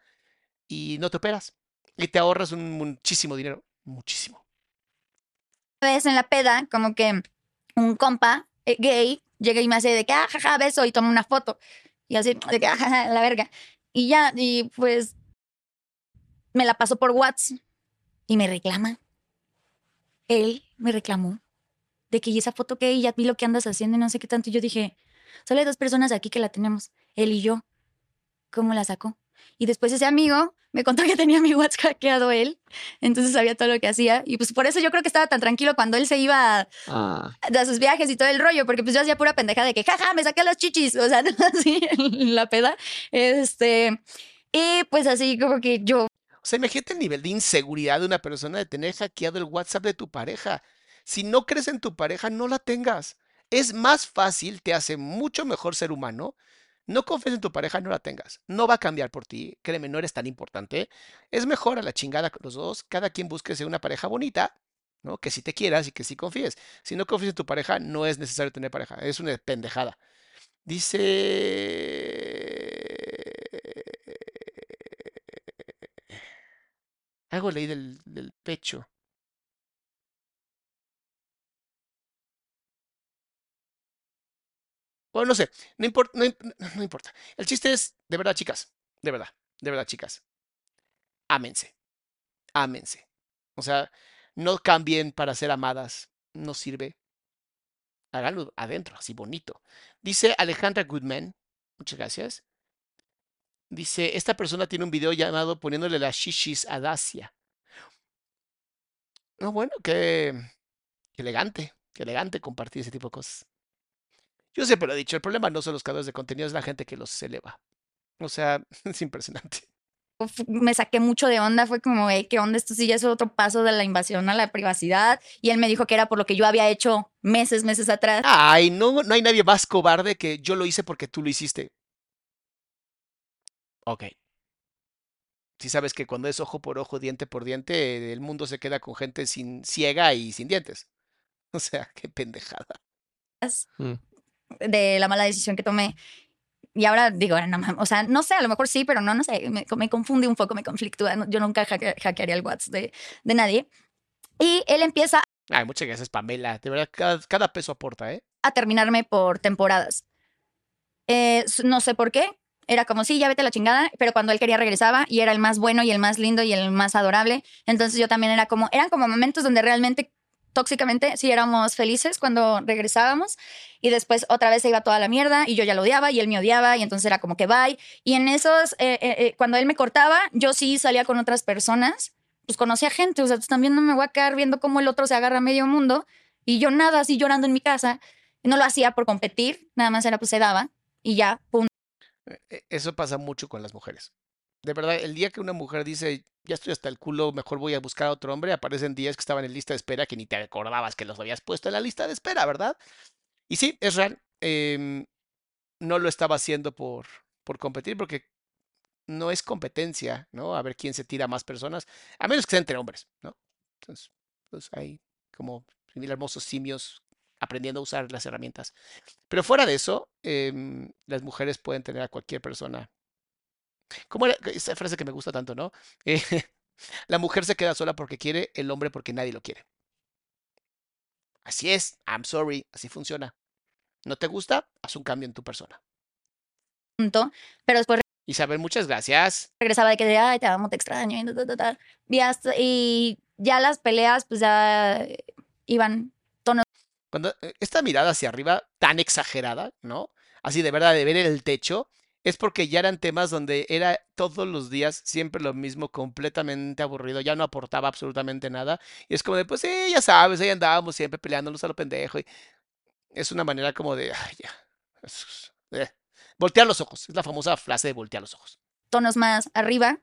y no te operas? Y te ahorras un muchísimo dinero. Muchísimo. vez en la peda, como que un compa eh, gay llega y me hace de que, ah, jaja, beso y toma una foto. Y así, de que, ah, jaja, la verga. Y ya, y pues me la pasó por WhatsApp y me reclama. Él me reclamó de que y esa foto que ya vi lo que andas haciendo y no sé qué tanto. Y yo dije, solo hay dos personas aquí que la tenemos, él y yo. ¿Cómo la sacó? Y después ese amigo me contó que tenía mi WhatsApp hackeado él, entonces sabía todo lo que hacía. Y pues por eso yo creo que estaba tan tranquilo cuando él se iba a, Ah, a sus viajes y todo el rollo, porque pues yo hacía pura pendeja de que, jaja, me saqué las chichis, o sea, así, en la peda. Este, y pues así como que yo O sea, imagínate el nivel de inseguridad de una persona de tener hackeado el WhatsApp de tu pareja. Si no crees en tu pareja, no la tengas. Es más fácil, te hace mucho mejor ser humano. No confíes en tu pareja, no la tengas. No va a cambiar por ti. Créeme, no eres tan importante. Es mejor a la chingada los dos. Cada quien busque ser una pareja bonita, ¿no? Que si te quieras y que si confíes. Si no confías en tu pareja, no es necesario tener pareja. Es una pendejada. Dice. Algo leí del pecho. Bueno, no sé, no no importa. El chiste es, de verdad, chicas, de verdad, de verdad, chicas, ámense, ámense. O sea, no cambien para ser amadas, no sirve. Háganlo adentro, así bonito. Dice Alejandra Goodman, muchas gracias. Dice, esta persona tiene un video llamado poniéndole las shishis a Dacia. No, bueno, qué, qué elegante, qué elegante compartir ese tipo de cosas. Yo siempre lo he dicho, el problema no son los creadores de contenido, es la gente que los eleva. O sea, es impresionante. me saqué mucho de onda, fue como, "Ey, ¿qué onda? Esto sí ya es otro paso de la invasión a la privacidad. Y él me dijo que era por lo que yo había hecho meses, meses atrás. Ay, no, no hay nadie más cobarde que yo lo hice porque tú lo hiciste. Ok. Si sabes que cuando es ojo por ojo, diente por diente, el mundo se queda con gente sin ciega y sin dientes. O sea, qué pendejada. Mm. De la mala decisión que tomé. Y ahora digo, no, o sea, no sé, a lo mejor sí, pero no, no sé, me, me confunde un poco, me conflictúa. Yo nunca hacke- hackearía el WhatsApp de, de nadie. Y él empieza Ay, muchas gracias, Pamela. De verdad, cada, cada peso aporta, ¿eh? a terminarme por temporadas. Eh, no sé por qué. Era como, sí, ya vete a la chingada, pero cuando él quería regresaba y era el más bueno y el más lindo y el más adorable. Entonces yo también era como, eran como momentos donde realmente tóxicamente sí éramos felices cuando regresábamos y después otra vez se iba toda la mierda y yo ya lo odiaba y él me odiaba y entonces era como que bye. Y en esos, eh, eh, eh, cuando él me cortaba, yo sí salía con otras personas, pues conocía gente, o sea, pues también no me voy a quedar viendo cómo el otro se agarra a medio mundo y yo nada, así llorando en mi casa. No lo hacía por competir, nada más era pues se daba y ya, e- Eso pasa mucho con las mujeres. De verdad, el día que una mujer dice, ya estoy hasta el culo, mejor voy a buscar a otro hombre, aparecen días que estaban en lista de espera que ni te acordabas que los habías puesto en la lista de espera, ¿verdad? Y sí, es real. em, no lo estaba haciendo por, por competir, porque no es competencia, ¿no? A ver quién se tira a más personas, a menos que sea entre hombres, ¿no? Entonces, pues hay como mil hermosos simios aprendiendo a usar las herramientas. Pero fuera de eso, em, las mujeres pueden tener a cualquier persona. ¿Cómo era esa frase que me gusta tanto, no? Eh, la mujer se queda sola porque quiere, el hombre porque nadie lo quiere. Así es, I'm sorry, así funciona. ¿No te gusta? Haz un cambio en tu persona. punto, pero después Isabel, muchas gracias. regresaba de que ay, te amo, te extraño, y, ta, ta, ta, ta. Y, hasta- y ya las peleas pues ya eh, iban Cuando eh, esta mirada hacia arriba tan exagerada, ¿no? Así de verdad, de ver el techo, es porque ya eran temas donde era todos los días siempre lo mismo, completamente aburrido, ya no aportaba absolutamente nada. Y es como de, pues sí, ya sabes, ahí andábamos siempre peleándonos a lo pendejo. Y es una manera como de, ya. eh, Voltear los ojos, es la famosa frase de voltear los ojos. tonos más arriba,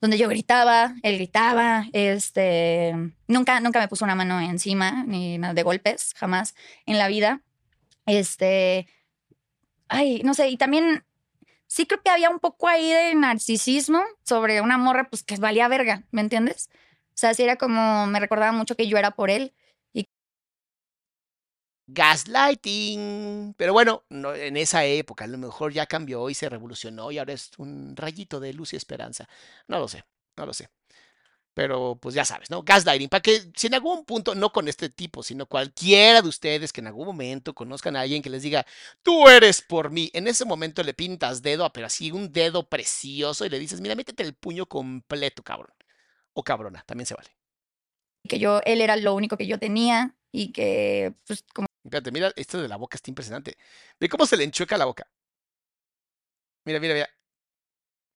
donde yo gritaba, él gritaba, este, nunca, nunca me puso una mano encima, ni nada de golpes, jamás en la vida. Este, ay, no sé, y también sí creo que había un poco ahí de narcisismo sobre una morra, pues que valía verga, ¿me entiendes? O sea, sí era como, me recordaba mucho que yo era por él. Gaslighting. Pero bueno, no, en esa época a lo mejor ya cambió y se revolucionó y ahora es un rayito de luz y esperanza. No lo sé, no lo sé. Pero pues ya sabes, ¿no? Gaslighting, para que si en algún punto, no con este tipo, sino cualquiera de ustedes que en algún momento conozcan a alguien que les diga, tú eres por mí, en ese momento le pintas dedo, pero así un dedo precioso y le dices, mira, métete el puño completo, cabrón. O cabrona, también se vale. que yo, él era lo único que yo tenía y que, pues, como Espérate, mira, esto de la boca está impresionante. Ve cómo se le enchueca la boca. Mira, mira, mira.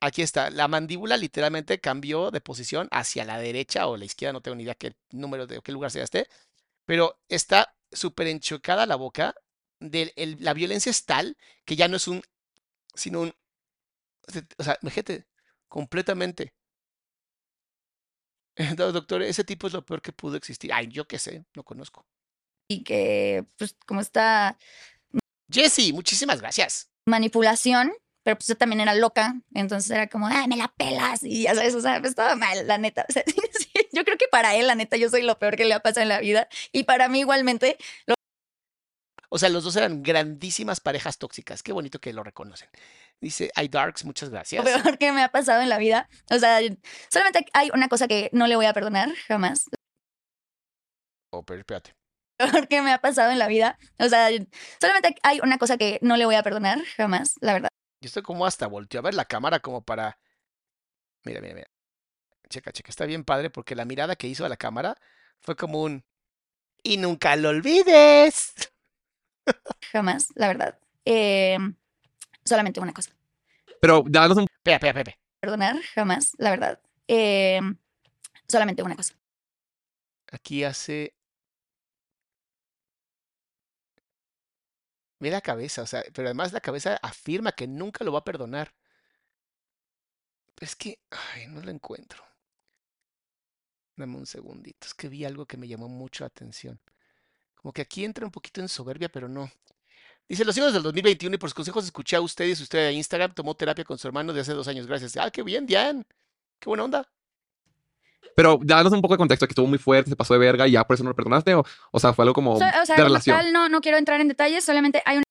Aquí está. La mandíbula literalmente cambió de posición hacia la derecha o la izquierda, no tengo ni idea qué número de qué lugar sea este. Pero está súper enchuecada la boca. De, el- la violencia es tal que ya no es un, sino un, o sea, imagínate, completamente. Entonces, doctor, ese tipo es lo peor que pudo existir. Ay, yo qué sé, no conozco. y que, pues, como esta Jesse, muchísimas gracias. manipulación, pero pues yo también era loca, entonces era como, ah, me la pelas, y ya sabes, o sea, pues estaba mal, la neta. O sea, sí, yo creo que para él, la neta, yo soy lo peor que le ha pasado en la vida, y para mí igualmente, O sea, los dos eran grandísimas parejas tóxicas. Qué bonito que lo reconocen. Dice iDarks, muchas lo gracias. peor que me ha pasado en la vida. O sea, solamente hay una cosa que no le voy a perdonar jamás. Oh, pero espérate. Lo peor que me ha pasado en la vida. O sea, solamente hay una cosa que no le voy a perdonar jamás, la verdad. Yo estoy como hasta volteo a ver la cámara como para. Mira, mira, mira. Checa, checa. Está bien padre porque la mirada que hizo a la cámara fue como un. Y nunca lo olvides. Jamás, la verdad. Eh, solamente una cosa. Pero danos un espera. Perdonar jamás, la verdad. Eh, solamente una cosa. Aquí hace. Mira la cabeza, o sea, pero además la cabeza afirma que nunca lo va a perdonar. Es que, ay, no lo encuentro. Dame un segundito. Es que vi algo que me llamó mucho la atención. Como que aquí entra un poquito en soberbia, pero no. Dice, los hijos del 2021 y por sus consejos escuché a ustedes. Usted de Instagram tomó terapia con su hermano de hace dos años. Gracias. Ah, qué bien, Diane. Qué buena onda. Pero danos un poco de contexto, que estuvo muy fuerte, se pasó de verga y ya por eso no lo perdonaste. O, o sea, fue algo como O sea, o sea, de relación. tal, no, no quiero entrar en detalles, solamente hay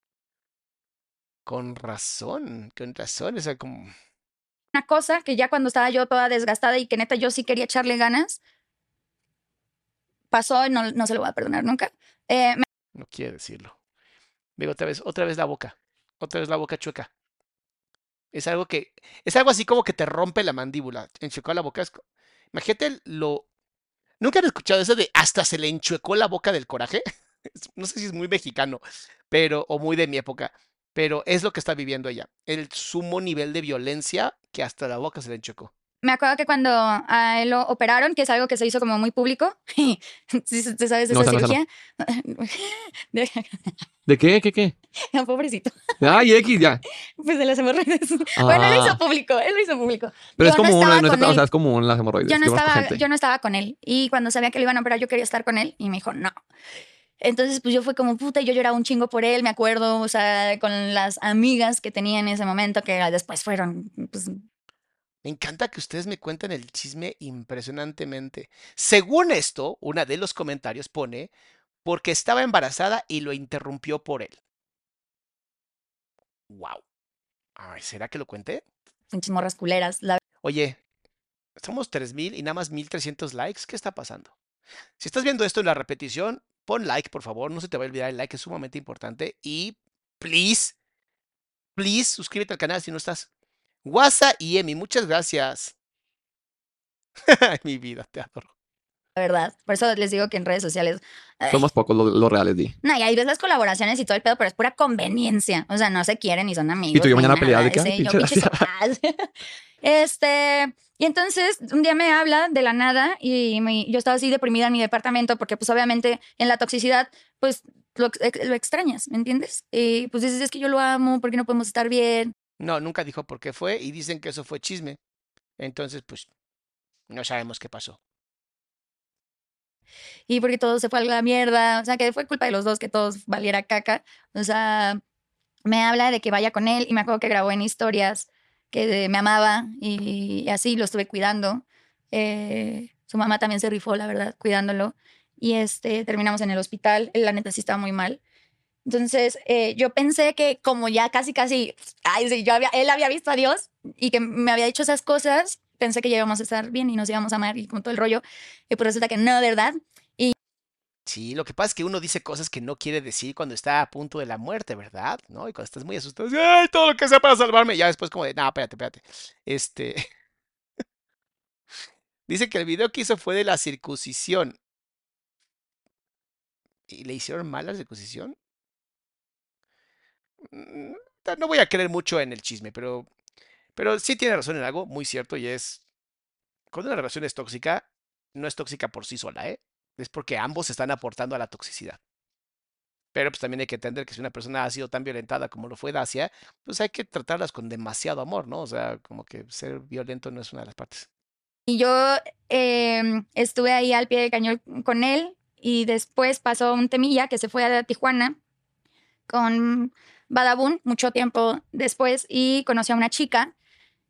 Con razón, con razón. O sea, como... una cosa que ya cuando estaba yo toda desgastada y que neta yo sí quería echarle ganas, pasó y no, no se lo voy a perdonar nunca. Eh, me No quiere decirlo. Veo otra vez, otra vez la boca. Otra vez la boca chueca. Es algo que. Es algo así como que te rompe la mandíbula. Enchuecó la boca. es Imagínate lo. ¿Nunca han escuchado eso de hasta se le enchuecó la boca del coraje? No sé si es muy mexicano, pero. o muy de mi época. Pero es lo que está viviendo ella. El sumo nivel de violencia que hasta la boca se le enchuecó. Me acuerdo que cuando a él lo operaron, que es algo que se hizo como muy público, ¿sí, sí sabes No, esa no, cirugía? De- ¿De qué? ¿Qué? ¿Qué? Pobrecito. Ay, X, ya. Pues de las hemorroides. Bueno, él lo Ah. hizo público, él lo hizo público. Pero es Yo una, estaba no es- con o él. sea, es como las hemorroides. yo no estaba, yo no estaba con él. Y cuando sabía que lo iban a operar, yo quería estar con él. Y me dijo, no. Entonces, pues yo fue como puta, y yo lloraba un chingo por él, me acuerdo, o sea, con las amigas que tenía en ese momento, que después fueron, pues, Me encanta que ustedes me cuenten el chisme impresionantemente. Según esto, una de los comentarios pone, porque estaba embarazada y lo interrumpió por él. Wow. Ay, ¿será que lo cuente? pinches morras culeras. La Oye, somos 3000 y nada más 1300 likes. ¿Qué está pasando? Si estás viendo esto en la repetición, pon like, por favor. No se te va a olvidar el like, es sumamente importante. Y, please, please, suscríbete al canal si no estás. Wasa y Emi, muchas gracias. Ay, Mi vida, te adoro. verdad. Por eso les digo que en redes sociales. ay, Somos pocos los, los reales, Di. No, y ahí ves las colaboraciones y todo el pedo, pero es pura conveniencia. O sea, no se quieren ni son amigos. Y tú y yo ni mañana nada, peleadas de que, sí, yo, pinche pinches hojas. Este, y entonces un día me habla de la nada y me- yo estaba así deprimida en mi departamento porque pues obviamente en la toxicidad pues lo, ex- lo extrañas, ¿me entiendes? Y pues dices, es que yo lo amo, ¿por qué no podemos estar bien? No, nunca dijo por qué fue y dicen que eso fue chisme. Entonces, pues, no sabemos qué pasó. y porque todo se fue a la mierda, o sea, que fue culpa de los dos que todos valiera caca, o sea, me habla de que vaya con él y me acuerdo que grabó en historias que me amaba y, así lo estuve cuidando. Eh, su mamá también se rifó, la verdad, cuidándolo y este, terminamos en el hospital, la neta sí estaba muy mal. Entonces, eh, yo pensé que como ya casi, casi, ay, sí, yo había, él había visto a Dios y que me había dicho esas cosas, pensé que ya íbamos a estar bien y nos íbamos a amar y con todo el rollo. Y pues resulta que no, ¿verdad? Sí, lo que pasa es que uno dice cosas que no quiere decir cuando está a punto de la muerte, ¿verdad? ¿No? Y cuando estás muy asustado, ¡ay, todo lo que sea para salvarme! Ya después como de, no, espérate, espérate. Este... Dice que el video que hizo fue de la circuncisión. ¿Y le hicieron mal la circuncisión? Mm, No voy a creer mucho en el chisme, pero, pero sí tiene razón en algo muy cierto y es, cuando una relación es tóxica, no es tóxica por sí sola, ¿eh? Es porque ambos están aportando a la toxicidad. Pero pues también hay que entender que si una persona ha sido tan violentada como lo fue Dacia, pues hay que tratarlas con demasiado amor, ¿no? O sea, como que ser violento no es una de las partes. Y yo eh, estuve ahí al pie del cañón con él y después pasó un temilla que se fue a Tijuana con Badabun mucho tiempo después y conoció a una chica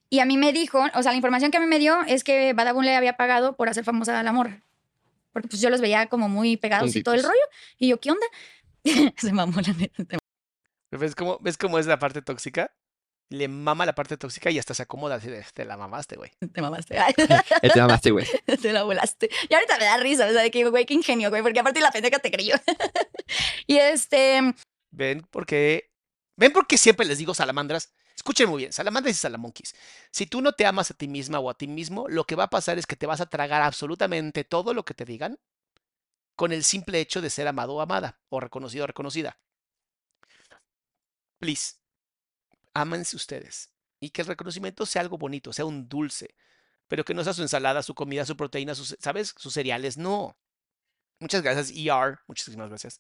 y a mí me dijo, o sea, la información que a mí me dio es que Badabun le había pagado por hacer famosa a la morra. Porque pues yo los veía como muy pegados y todo el rollo. Y yo, ¿qué onda? se mamó la neta. ¿Ves cómo, ¿Ves cómo es la parte tóxica? Le mama la parte tóxica y hasta se acomoda así de, te la mamaste, güey. Te mamaste. Te llamaste, güey. te la volaste. Y ahorita me da risa, o sea, de que, güey, qué ingenio, güey, porque aparte la pendeja te creyó. y este, ¿Ven? Porque, ¿ven porque siempre les digo salamandras? Escuchen muy bien, salamandras y salamonquis. Si tú no te amas a ti misma o a ti mismo, lo que va a pasar es que te vas a tragar absolutamente todo lo que te digan con el simple hecho de ser amado o amada, o reconocido o reconocida. Please, ámense ustedes. Y que el reconocimiento sea algo bonito, sea un dulce, pero que no sea su ensalada, su comida, su proteína, sus, ¿sabes? Sus cereales, no. Muchas gracias, ER. Muchísimas gracias.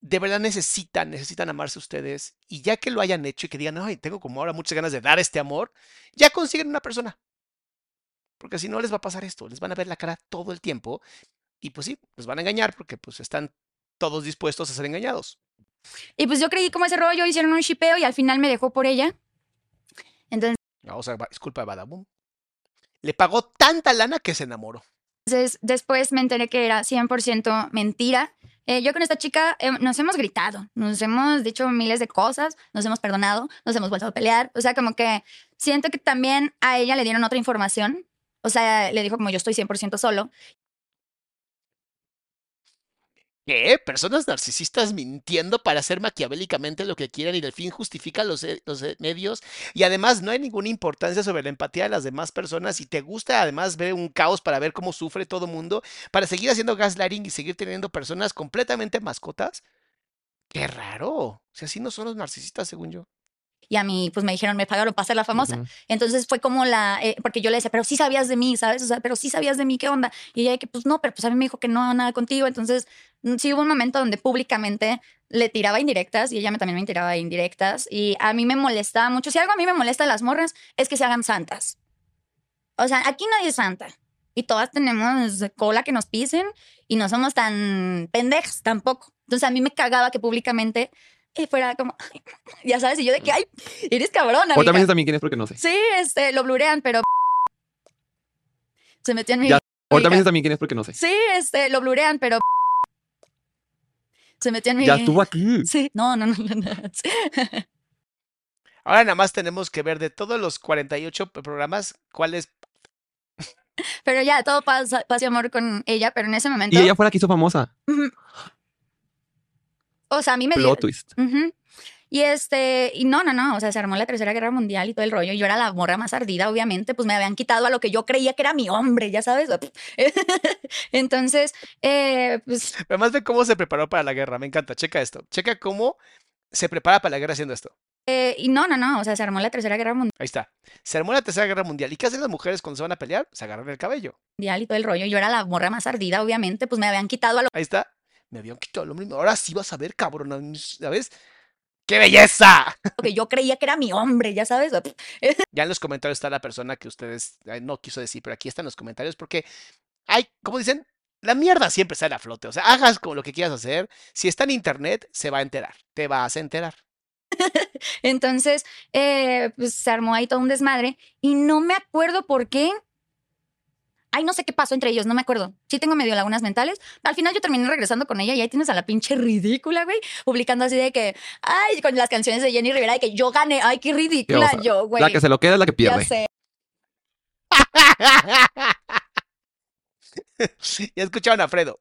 De verdad necesitan, necesitan amarse ustedes. Y ya que lo hayan hecho y que digan, ay, tengo como ahora muchas ganas de dar este amor, ya consiguen una persona. Porque si no les va a pasar esto, les van a ver la cara todo el tiempo y pues sí, los van a engañar porque pues están todos dispuestos a ser engañados. Y pues yo creí como ese rollo, hicieron un shipeo y al final me dejó por ella. Entonces, Ah, O sea, es culpa de Badabun. Le pagó tanta lana que se enamoró. después me enteré que era 100% mentira. Eh, yo con esta chica eh, nos hemos gritado, nos hemos dicho miles de cosas, nos hemos perdonado, nos hemos vuelto a pelear. O sea, como que siento que también a ella le dieron otra información. O sea, le dijo como yo estoy 100% solo. ¿Qué? Personas narcisistas mintiendo para hacer maquiavélicamente lo que quieren y al fin justifican los, eh, los eh, medios. Y además no hay ninguna importancia sobre la empatía de las demás personas y te gusta además ver un caos para ver cómo sufre todo mundo, para seguir haciendo gaslighting y seguir teniendo personas completamente mascotas. Qué raro. O sea, así no son los narcisistas, según yo. Y a mí, pues me dijeron, me pagaron para ser la famosa. Entonces fue como la, eh, porque yo le decía, pero sí sabías de mí, ¿sabes? O sea, pero sí sabías de mí, ¿qué onda? Y ella que, pues no, pero pues a mí me dijo que no, nada contigo. Entonces sí hubo un momento donde públicamente le tiraba indirectas y ella me, también me tiraba indirectas. Y a mí me molestaba mucho. Si algo a mí me molesta de las morras es que se hagan santas. O sea, aquí nadie es santa. Y todas tenemos cola que nos pisen y no somos tan pendejas tampoco. Entonces a mí me cagaba que públicamente eh, fuera como, ya sabes, y yo de que, ay, eres cabrona. Mija". dices también quién es porque no sé. Sí, este, lo blurean, pero se metió en mi. Ya. Hija. dices también quién es porque no sé. Sí, este, lo blurean, pero se metió en mi. Ya estuvo aquí. Sí, no, no, no, no. no. Sí. Ahora nada más tenemos que ver de todos los 48 programas cuáles Pero ya, todo pasa, paz y amor con ella, pero en ese momento. Y ella fue la que hizo famosa. O sea, a mí me dio. Plot twist. Ujú. Y este, y no, no, no, o sea, se armó la tercera guerra mundial y todo el rollo. Yo era la morra más ardida, obviamente, pues me habían quitado a lo que yo creía que era mi hombre, ya sabes. Entonces, eh, pues Además de cómo se preparó para la guerra, me encanta. Checa esto. Checa cómo se prepara para la guerra haciendo esto. Eh, y no, no, no, o sea, se armó la tercera guerra Ahí está. Se armó la tercera guerra mundial. ¿Y qué hacen las mujeres cuando se van a pelear? Se agarran el cabello. mundial y todo el rollo. Yo era la morra más ardida, obviamente, pues me habían quitado a lo Ahí está. Me habían quitado el hombre. Ahora sí vas a ver, cabrón. ¿Sabes? ¡Qué belleza! que yo creía que era mi hombre, ya sabes. Ya en los comentarios está la persona que ustedes no quiso decir, pero aquí están los comentarios porque hay, como dicen, la mierda siempre sale a flote. O sea, hagas como lo que quieras hacer. Si está en internet, se va a enterar. Te vas a enterar. Entonces, eh, pues se armó ahí todo un desmadre y no me acuerdo por qué. Ay, no sé qué pasó entre ellos, no me acuerdo. Sí tengo medio lagunas mentales. Al final yo terminé regresando con ella y ahí tienes a la pinche ridícula, güey, publicando así de que, ay, con las canciones de Jenny Rivera de que yo gané, ay, qué ridícula yo, güey. La que se lo queda es la que ya pierde. sé. ya escucharon a Fredo.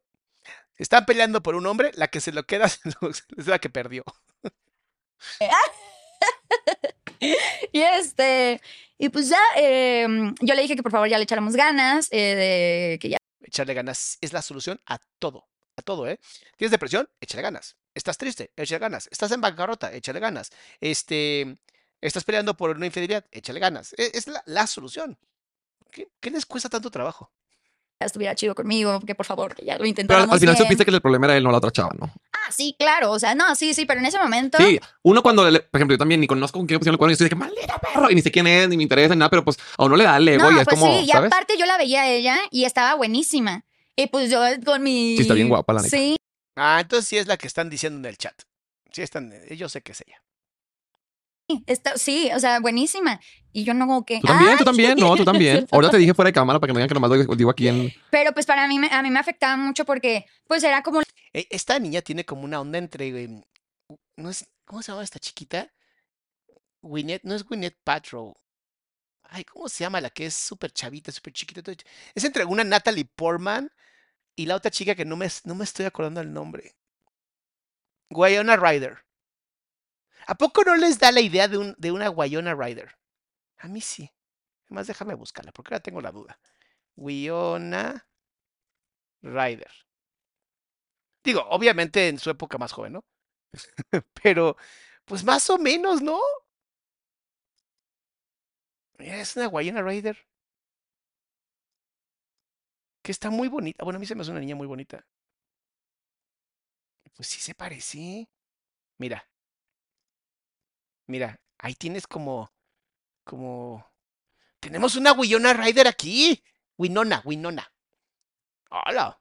Están peleando por un hombre, la que se lo queda es la que perdió. Y este, y pues ya, eh, yo le dije que por favor ya le echáramos ganas, eh, de que ya Echarle ganas es la solución a todo. A todo, ¿eh? ¿Tienes depresión? Échale ganas. ¿Estás triste? Échale ganas. ¿Estás en bancarrota? Échale ganas. Este, ¿Estás peleando por una infidelidad? Échale ganas. E- Es la, la solución. ¿Qué, qué les cuesta tanto trabajo? estuviera chido conmigo, que por favor, que ya lo Pero al, intentáramos al final bien. supiste que el problema era él, no la otra chava, ¿no? Ah, sí, claro, o sea, no, sí, sí, pero en ese momento... Sí, uno cuando, le- por ejemplo, yo también ni conozco con quién le pusieron el cuerno y estoy de que maldita perro y ni sé quién es, ni me interesa, ni nada, pero pues a uno le da el ego no, y es pues como, sí, y ¿sabes? aparte yo la veía a ella y estaba buenísima. Y pues yo con mi... Sí, está bien guapa, la neta. Sí, Ah, entonces sí es la que están diciendo en el chat. Sí están, eh, yo sé que es ella. está, sí, o sea, buenísima. Y yo no como que... Tú también, tú también, no, tú también. Ahorita te dije fuera de cámara para que no digan que nomás lo digo aquí en... Pero pues para mí, me- a mí me afectaba mucho porque pues era como Esta niña tiene como una onda entre. em, No es, ¿Cómo se llama esta chiquita? Gwyneth, no es Gwyneth Paltrow. Ay, ¿cómo se llama la que es súper chavita, súper chiquita? Es entre una Natalie Portman y la otra chica que no me, no me estoy acordando el nombre. Wyona Ryder. ¿A poco no les da la idea de, un, de una Wyona Ryder? A mí sí. Además, déjame buscarla, porque ahora tengo la duda. Wyona Ryder. Digo, obviamente en su época más joven, ¿no? Pero, pues más o menos, ¿no? Es una Wyona Ryder. Que está muy bonita. Bueno, a mí se me hace una niña muy bonita. Pues sí se parece. Mira. Mira, ahí tienes como. como. Tenemos una Winona Ryder aquí. Winona, Winona. Hola.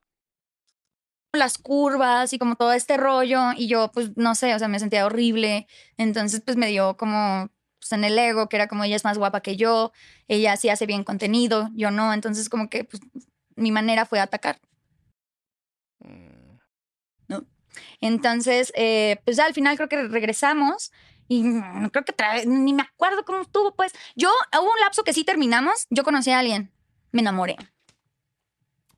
Las curvas y como todo este rollo y yo pues no sé, o sea, me sentía horrible, entonces pues me dio como pues, en el ego, que era como ella es más guapa que yo, ella sí hace bien contenido, yo no, entonces como que pues mi manera fue atacar. Mm, Entonces, eh, pues ya al final creo que regresamos y creo que ni me acuerdo cómo estuvo, pues. Yo, hubo un lapso que sí terminamos, yo conocí a alguien, me enamoré,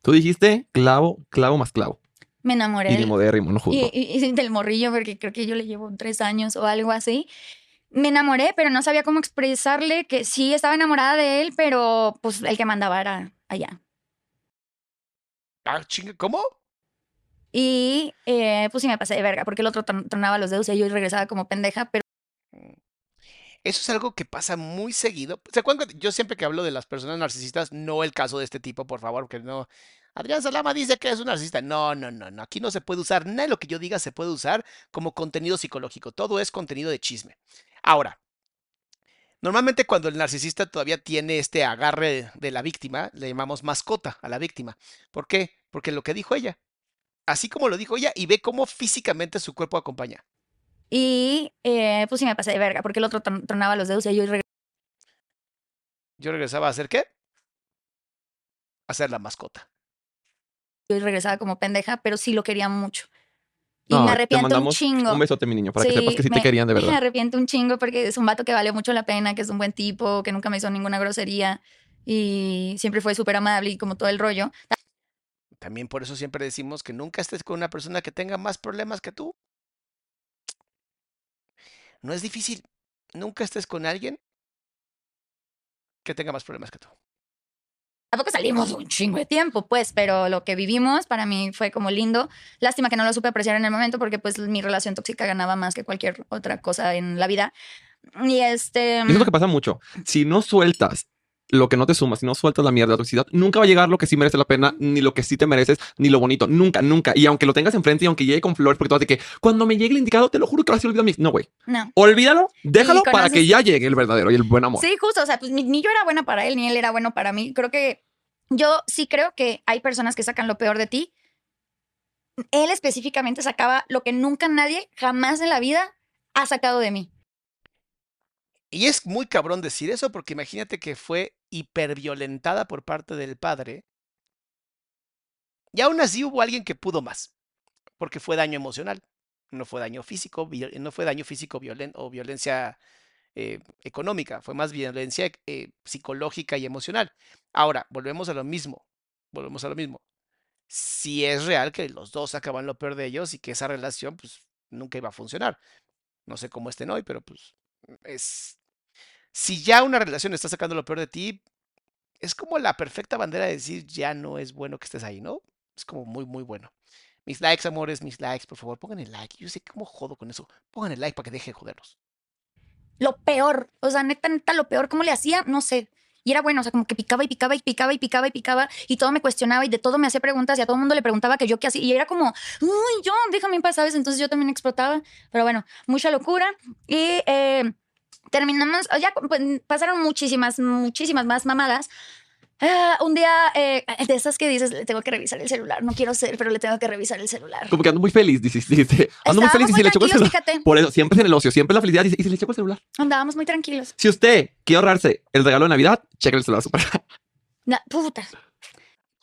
Tú dijiste clavo, clavo más clavo. Me enamoré. Y del- no y, juzgo. y- y del morrillo, porque creo que yo le llevo tres años o algo así. Me enamoré, pero no sabía cómo expresarle que sí estaba enamorada de él, pero pues el que mandaba era allá. Ah, chinga, ¿cómo? Y eh, pues sí me pasé de verga, porque el otro tron- tronaba los dedos y yo regresaba como pendeja, pero Eso es algo que pasa muy seguido. ¿Se acuerdan? Yo siempre que hablo de las personas narcisistas, no el caso de este tipo, por favor, que no. Adrián Salama dice que es un narcisista. No, no, no, no. Aquí no se puede usar. Nada de lo que yo diga se puede usar como contenido psicológico. Todo es contenido de chisme. Ahora, normalmente cuando el narcisista todavía tiene este agarre de la víctima, le llamamos mascota a la víctima. ¿Por qué? Porque lo que dijo ella. Así como lo dijo ella, y ve cómo físicamente su cuerpo acompaña. y eh, pues sí me pasé de verga, porque el otro tron- tronaba los dedos y yo regresaba Yo regresaba a hacer qué? A ser la mascota. Y regresaba como pendeja, pero sí lo quería mucho. Y No, me te arrepiento un chingo. Un besote, mi niño, para que sepas que sí te me- querían de Me verdad. arrepiento un chingo porque es un vato que valió mucho la pena, que es un buen tipo, que nunca me hizo ninguna grosería y siempre fue súper amable y como todo el rollo. También por eso siempre decimos que nunca estés con una persona que tenga más problemas que tú. No es difícil. Nunca estés con alguien que tenga más problemas que tú. Tampoco salimos un chingo de tiempo, pues, pero lo que vivimos para mí fue como lindo. Lástima que no lo supe apreciar en el momento porque pues mi relación tóxica ganaba más que cualquier otra cosa en la vida. Y este... Eso es lo que pasa mucho. Si no sueltas lo que no te suma, si no sueltas la mierda, la toxicidad, nunca va a llegar lo que sí merece la pena, ni lo que sí te mereces, ni lo bonito. Nunca, nunca. Y aunque lo tengas enfrente y aunque llegue con flores, porque tú vas de que cuando me llegue el indicado, te lo juro que vas a olvidar mi. No, güey. No. Olvídalo, déjalo para que ya llegue el verdadero y el buen amor. Sí, justo, o sea, pues ni, ni yo era buena para él, ni él era bueno para mí. Creo que yo sí creo que hay personas que sacan lo peor de ti. Él específicamente sacaba lo que nunca nadie, jamás en la vida, ha sacado de mí. Y es muy cabrón decir eso porque imagínate que fue hiperviolentada por parte del padre. Y aún así hubo alguien que pudo más, porque fue daño emocional, no fue daño físico, vi- no fue daño físico violen- o violencia eh, económica, fue más violencia eh, psicológica y emocional. Ahora, volvemos a lo mismo, volvemos a lo mismo. Si es real que los dos sacaban lo peor de ellos y que esa relación pues nunca iba a funcionar. No sé cómo estén hoy, pero pues es... Si ya una relación está sacando lo peor de ti, es como la perfecta bandera de decir ya no es bueno que estés ahí, ¿no? Es como muy, muy bueno. Mis likes, amores, mis likes, por favor, pongan el like. Yo sé cómo jodo con eso. Pongan el like para que deje de joderlos. Lo peor, o sea, neta, neta, lo peor, ¿cómo le hacía? No sé. Y era bueno, o sea, como que picaba y picaba y picaba y picaba y picaba y todo me cuestionaba y de todo me hacía preguntas y a todo el mundo le preguntaba que yo qué hacía. Y era como, uy, yo, déjame en paz, ¿sabes? Entonces yo también explotaba. Pero bueno, mucha locura. Y eh, terminamos, ya pues, pasaron muchísimas, muchísimas más mamadas. Ah, un día eh, de esas que dices, le tengo que revisar el celular. No quiero ser, pero le tengo que revisar el celular. Como que ando muy feliz, dijiste. Ando muy feliz y si le choco el celular. fíjate. Por eso, siempre es en el ocio, siempre es la felicidad y, y si le choco el celular. Andábamos muy tranquilos. Si usted quiere ahorrarse el regalo de Navidad, cheque el celular super. Na- puta.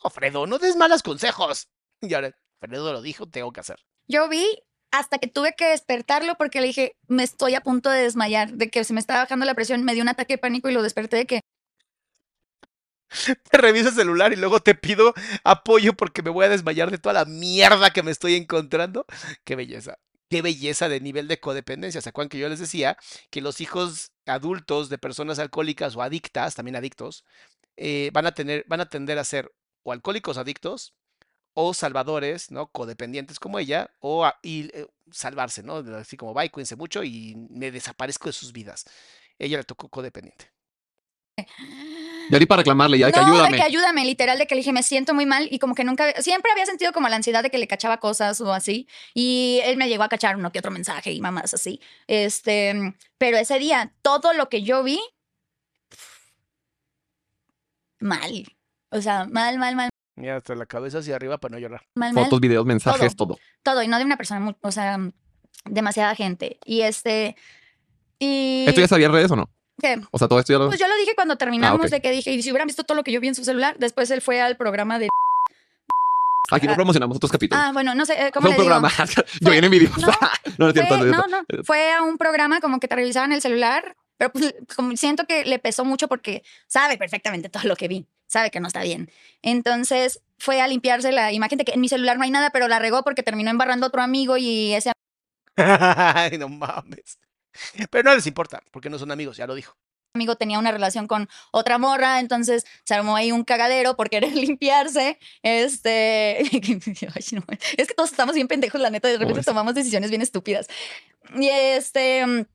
Oh, Fredo, no des malos consejos. Y ahora, Fredo lo dijo, tengo que hacer. Yo vi hasta que tuve que despertarlo porque le dije, me estoy a punto de desmayar, de que se me estaba bajando la presión, me dio un ataque de pánico y lo desperté de que, Te reviso el celular y luego te pido apoyo porque me voy a desmayar de toda la mierda que me estoy encontrando. Qué belleza. Qué belleza de nivel de codependencia. ¿Se acuerdan que yo les decía que los hijos adultos de personas alcohólicas o adictas, también adictos, eh, van a tener, van a tender a ser o alcohólicos adictos o salvadores, ¿no? Codependientes como ella, o a- y eh, salvarse, ¿no? Así como, bye, cuídense mucho y me desaparezco de sus vidas. Ella le tocó codependiente. Y ahorita para reclamarle, ya, de que no, ayúdame. de que ayúdame, literal, de que le dije, me siento muy mal y como que nunca, siempre había sentido como la ansiedad de que le cachaba cosas o así. Y él me llegó a cachar uno que otro mensaje y mamás así. Este, pero ese día, todo lo que yo vi, mal. O sea, mal, mal, mal, Mira, hasta la cabeza hacia arriba para no llorar. mal, mal. Fotos, videos, mensajes, todo. Todo, y no de una persona, o sea, demasiada gente. Y este. Y. ¿Esto ya sabía redes o no? ¿Qué? O sea, todo esto ya lo... Pues yo lo dije cuando terminamos, Ah, de que dije, y si hubieran visto todo lo que yo vi en su celular, después él fue al programa de. Aquí no promocionamos otros capítulos. Ah, bueno, no sé, eh, ¿cómo Fue un le digo? programa. yo bien envidiosa. no, no, no cierto. Fue, no no, no, fue a un programa como que te revisaban el celular, pero pues como siento que le pesó mucho porque sabe perfectamente todo lo que vi, sabe que no está bien. Entonces fue a limpiarse la imagen de que en mi celular no hay nada, pero la regó porque terminó embarrando a otro amigo y ese Ay, no mames. Pero no les importa, porque no son amigos, ya lo dijo. amigo tenía una relación con otra morra, entonces se armó ahí un cagadero por querer limpiarse. Este, Ay, no, es que todos estamos bien pendejos, la neta, de repente tomamos decisiones bien estúpidas. Y este, mm,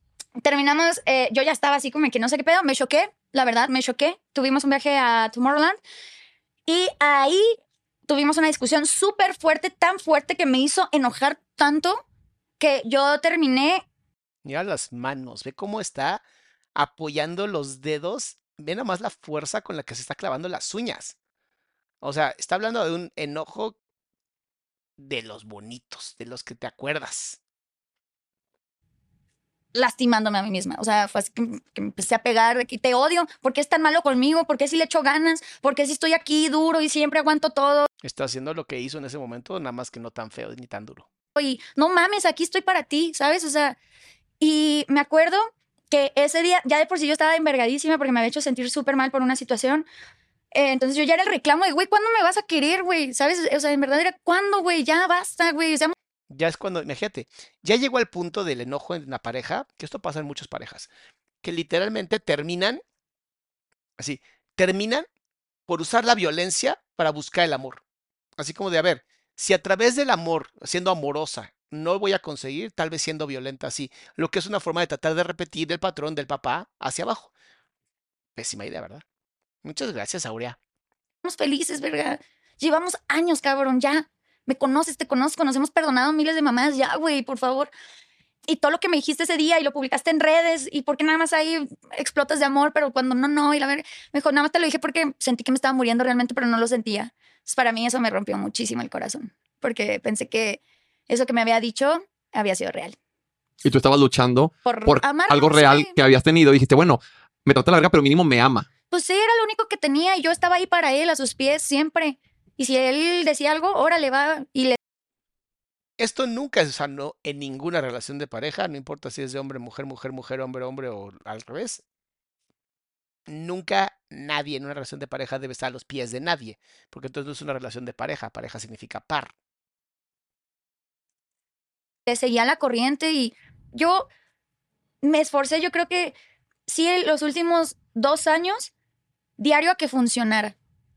terminamos, eh, yo ya estaba así como que no sé qué pedo, me choqué, la verdad, me choqué. Tuvimos un viaje a Tomorrowland y ahí tuvimos una discusión súper fuerte, tan fuerte que me hizo enojar tanto que yo terminé Mira las manos, ve cómo está apoyando los dedos. Ve nomás la fuerza con la que se está clavando las uñas. O sea, está hablando de un enojo de los bonitos, de los que te acuerdas. Lastimándome a mí misma. O sea, fue así que, que me empecé a pegar, de que te odio, ¿por qué es tan malo conmigo? ¿Por qué si le echo ganas? ¿Por qué si estoy aquí duro y siempre aguanto todo? Está haciendo lo que hizo en ese momento, nada más que no tan feo ni tan duro. Y no mames, aquí estoy para ti, ¿sabes? O sea, y me acuerdo que ese día, ya de por sí yo estaba envergadísima porque me había hecho sentir súper mal por una situación. Eh, entonces yo ya era el reclamo de, güey, ¿cuándo me vas a querer, güey? ¿Sabes? O sea, en verdad era, ¿cuándo, güey? Ya basta, güey. Seamos Ya es cuando, imagínate, ya llegó al punto del enojo en la pareja, que esto pasa en muchas parejas, que literalmente terminan, así, terminan por usar la violencia para buscar el amor. Así como de, a ver, si a través del amor, siendo amorosa, no voy a conseguir, tal vez siendo violenta así, lo que es una forma de tratar de repetir el patrón del papá hacia abajo. Pésima idea, ¿verdad? Muchas gracias, Aurea. felices, verga. Llevamos años, cabrón, ya. Me conoces, te conozco, nos hemos perdonado miles de mamás, ya, güey, por favor. Y todo lo que me dijiste ese día y lo publicaste en redes, y porque nada más ahí explotas de amor, pero cuando no, no, y la verdad, me dijo, nada más te lo dije porque sentí que me estaba muriendo realmente, pero no lo sentía. Entonces, para mí eso me rompió muchísimo el corazón, porque pensé que eso que me había dicho había sido real. Y tú estabas luchando Por, por algo real que habías tenido. Y dijiste, bueno, me trata la verga, pero mínimo me ama. Pues sí, era lo único que tenía y yo estaba ahí para él, a sus pies, siempre. Y si él decía algo, órale, va y le Esto nunca es sano en ninguna relación de pareja, no importa si es de hombre, mujer, mujer, mujer, hombre, hombre o al revés. Nunca nadie en una relación de pareja debe estar a los pies de nadie, porque entonces no es una relación de pareja, pareja significa par. le seguía la corriente y yo me esforcé, yo creo que sí, los últimos dos años, diario a que funcionara,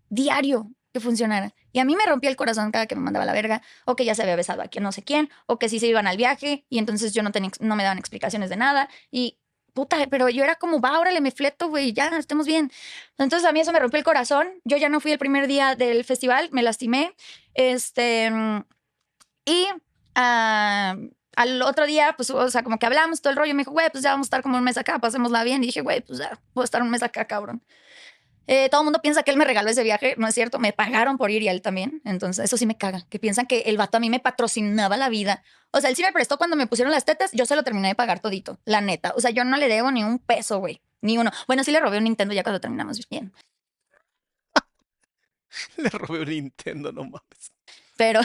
diario que funcionara. Y a mí me rompía el corazón cada que me mandaba la verga, o que ya se había besado a quien no sé quién, o que sí se iban al viaje y entonces yo no, tenía, no me daban explicaciones de nada. Y puta, pero yo era como, va, órale, me fleto, güey, ya, estemos bien. Entonces a mí eso me rompió el corazón. Yo ya no fui el primer día del festival, me lastimé. Este, y ah, al otro día, pues, o sea, como que hablamos todo el rollo. Me dijo, güey, pues ya vamos a estar como un mes acá, pasémosla bien. Y dije, güey, pues ya, voy a estar un mes acá, cabrón. Eh, todo el mundo piensa que él me regaló ese viaje, no es cierto, me pagaron por ir y a él también. Entonces, eso sí me caga, que piensan que el vato a mí me patrocinaba la vida. O sea, él sí me prestó cuando me pusieron las tetas, yo se lo terminé de pagar todito, la neta. O sea, yo no le debo ni un peso, güey, ni uno. Bueno, sí le robé un Nintendo ya cuando terminamos bien, Le robé un Nintendo, no mames. pero.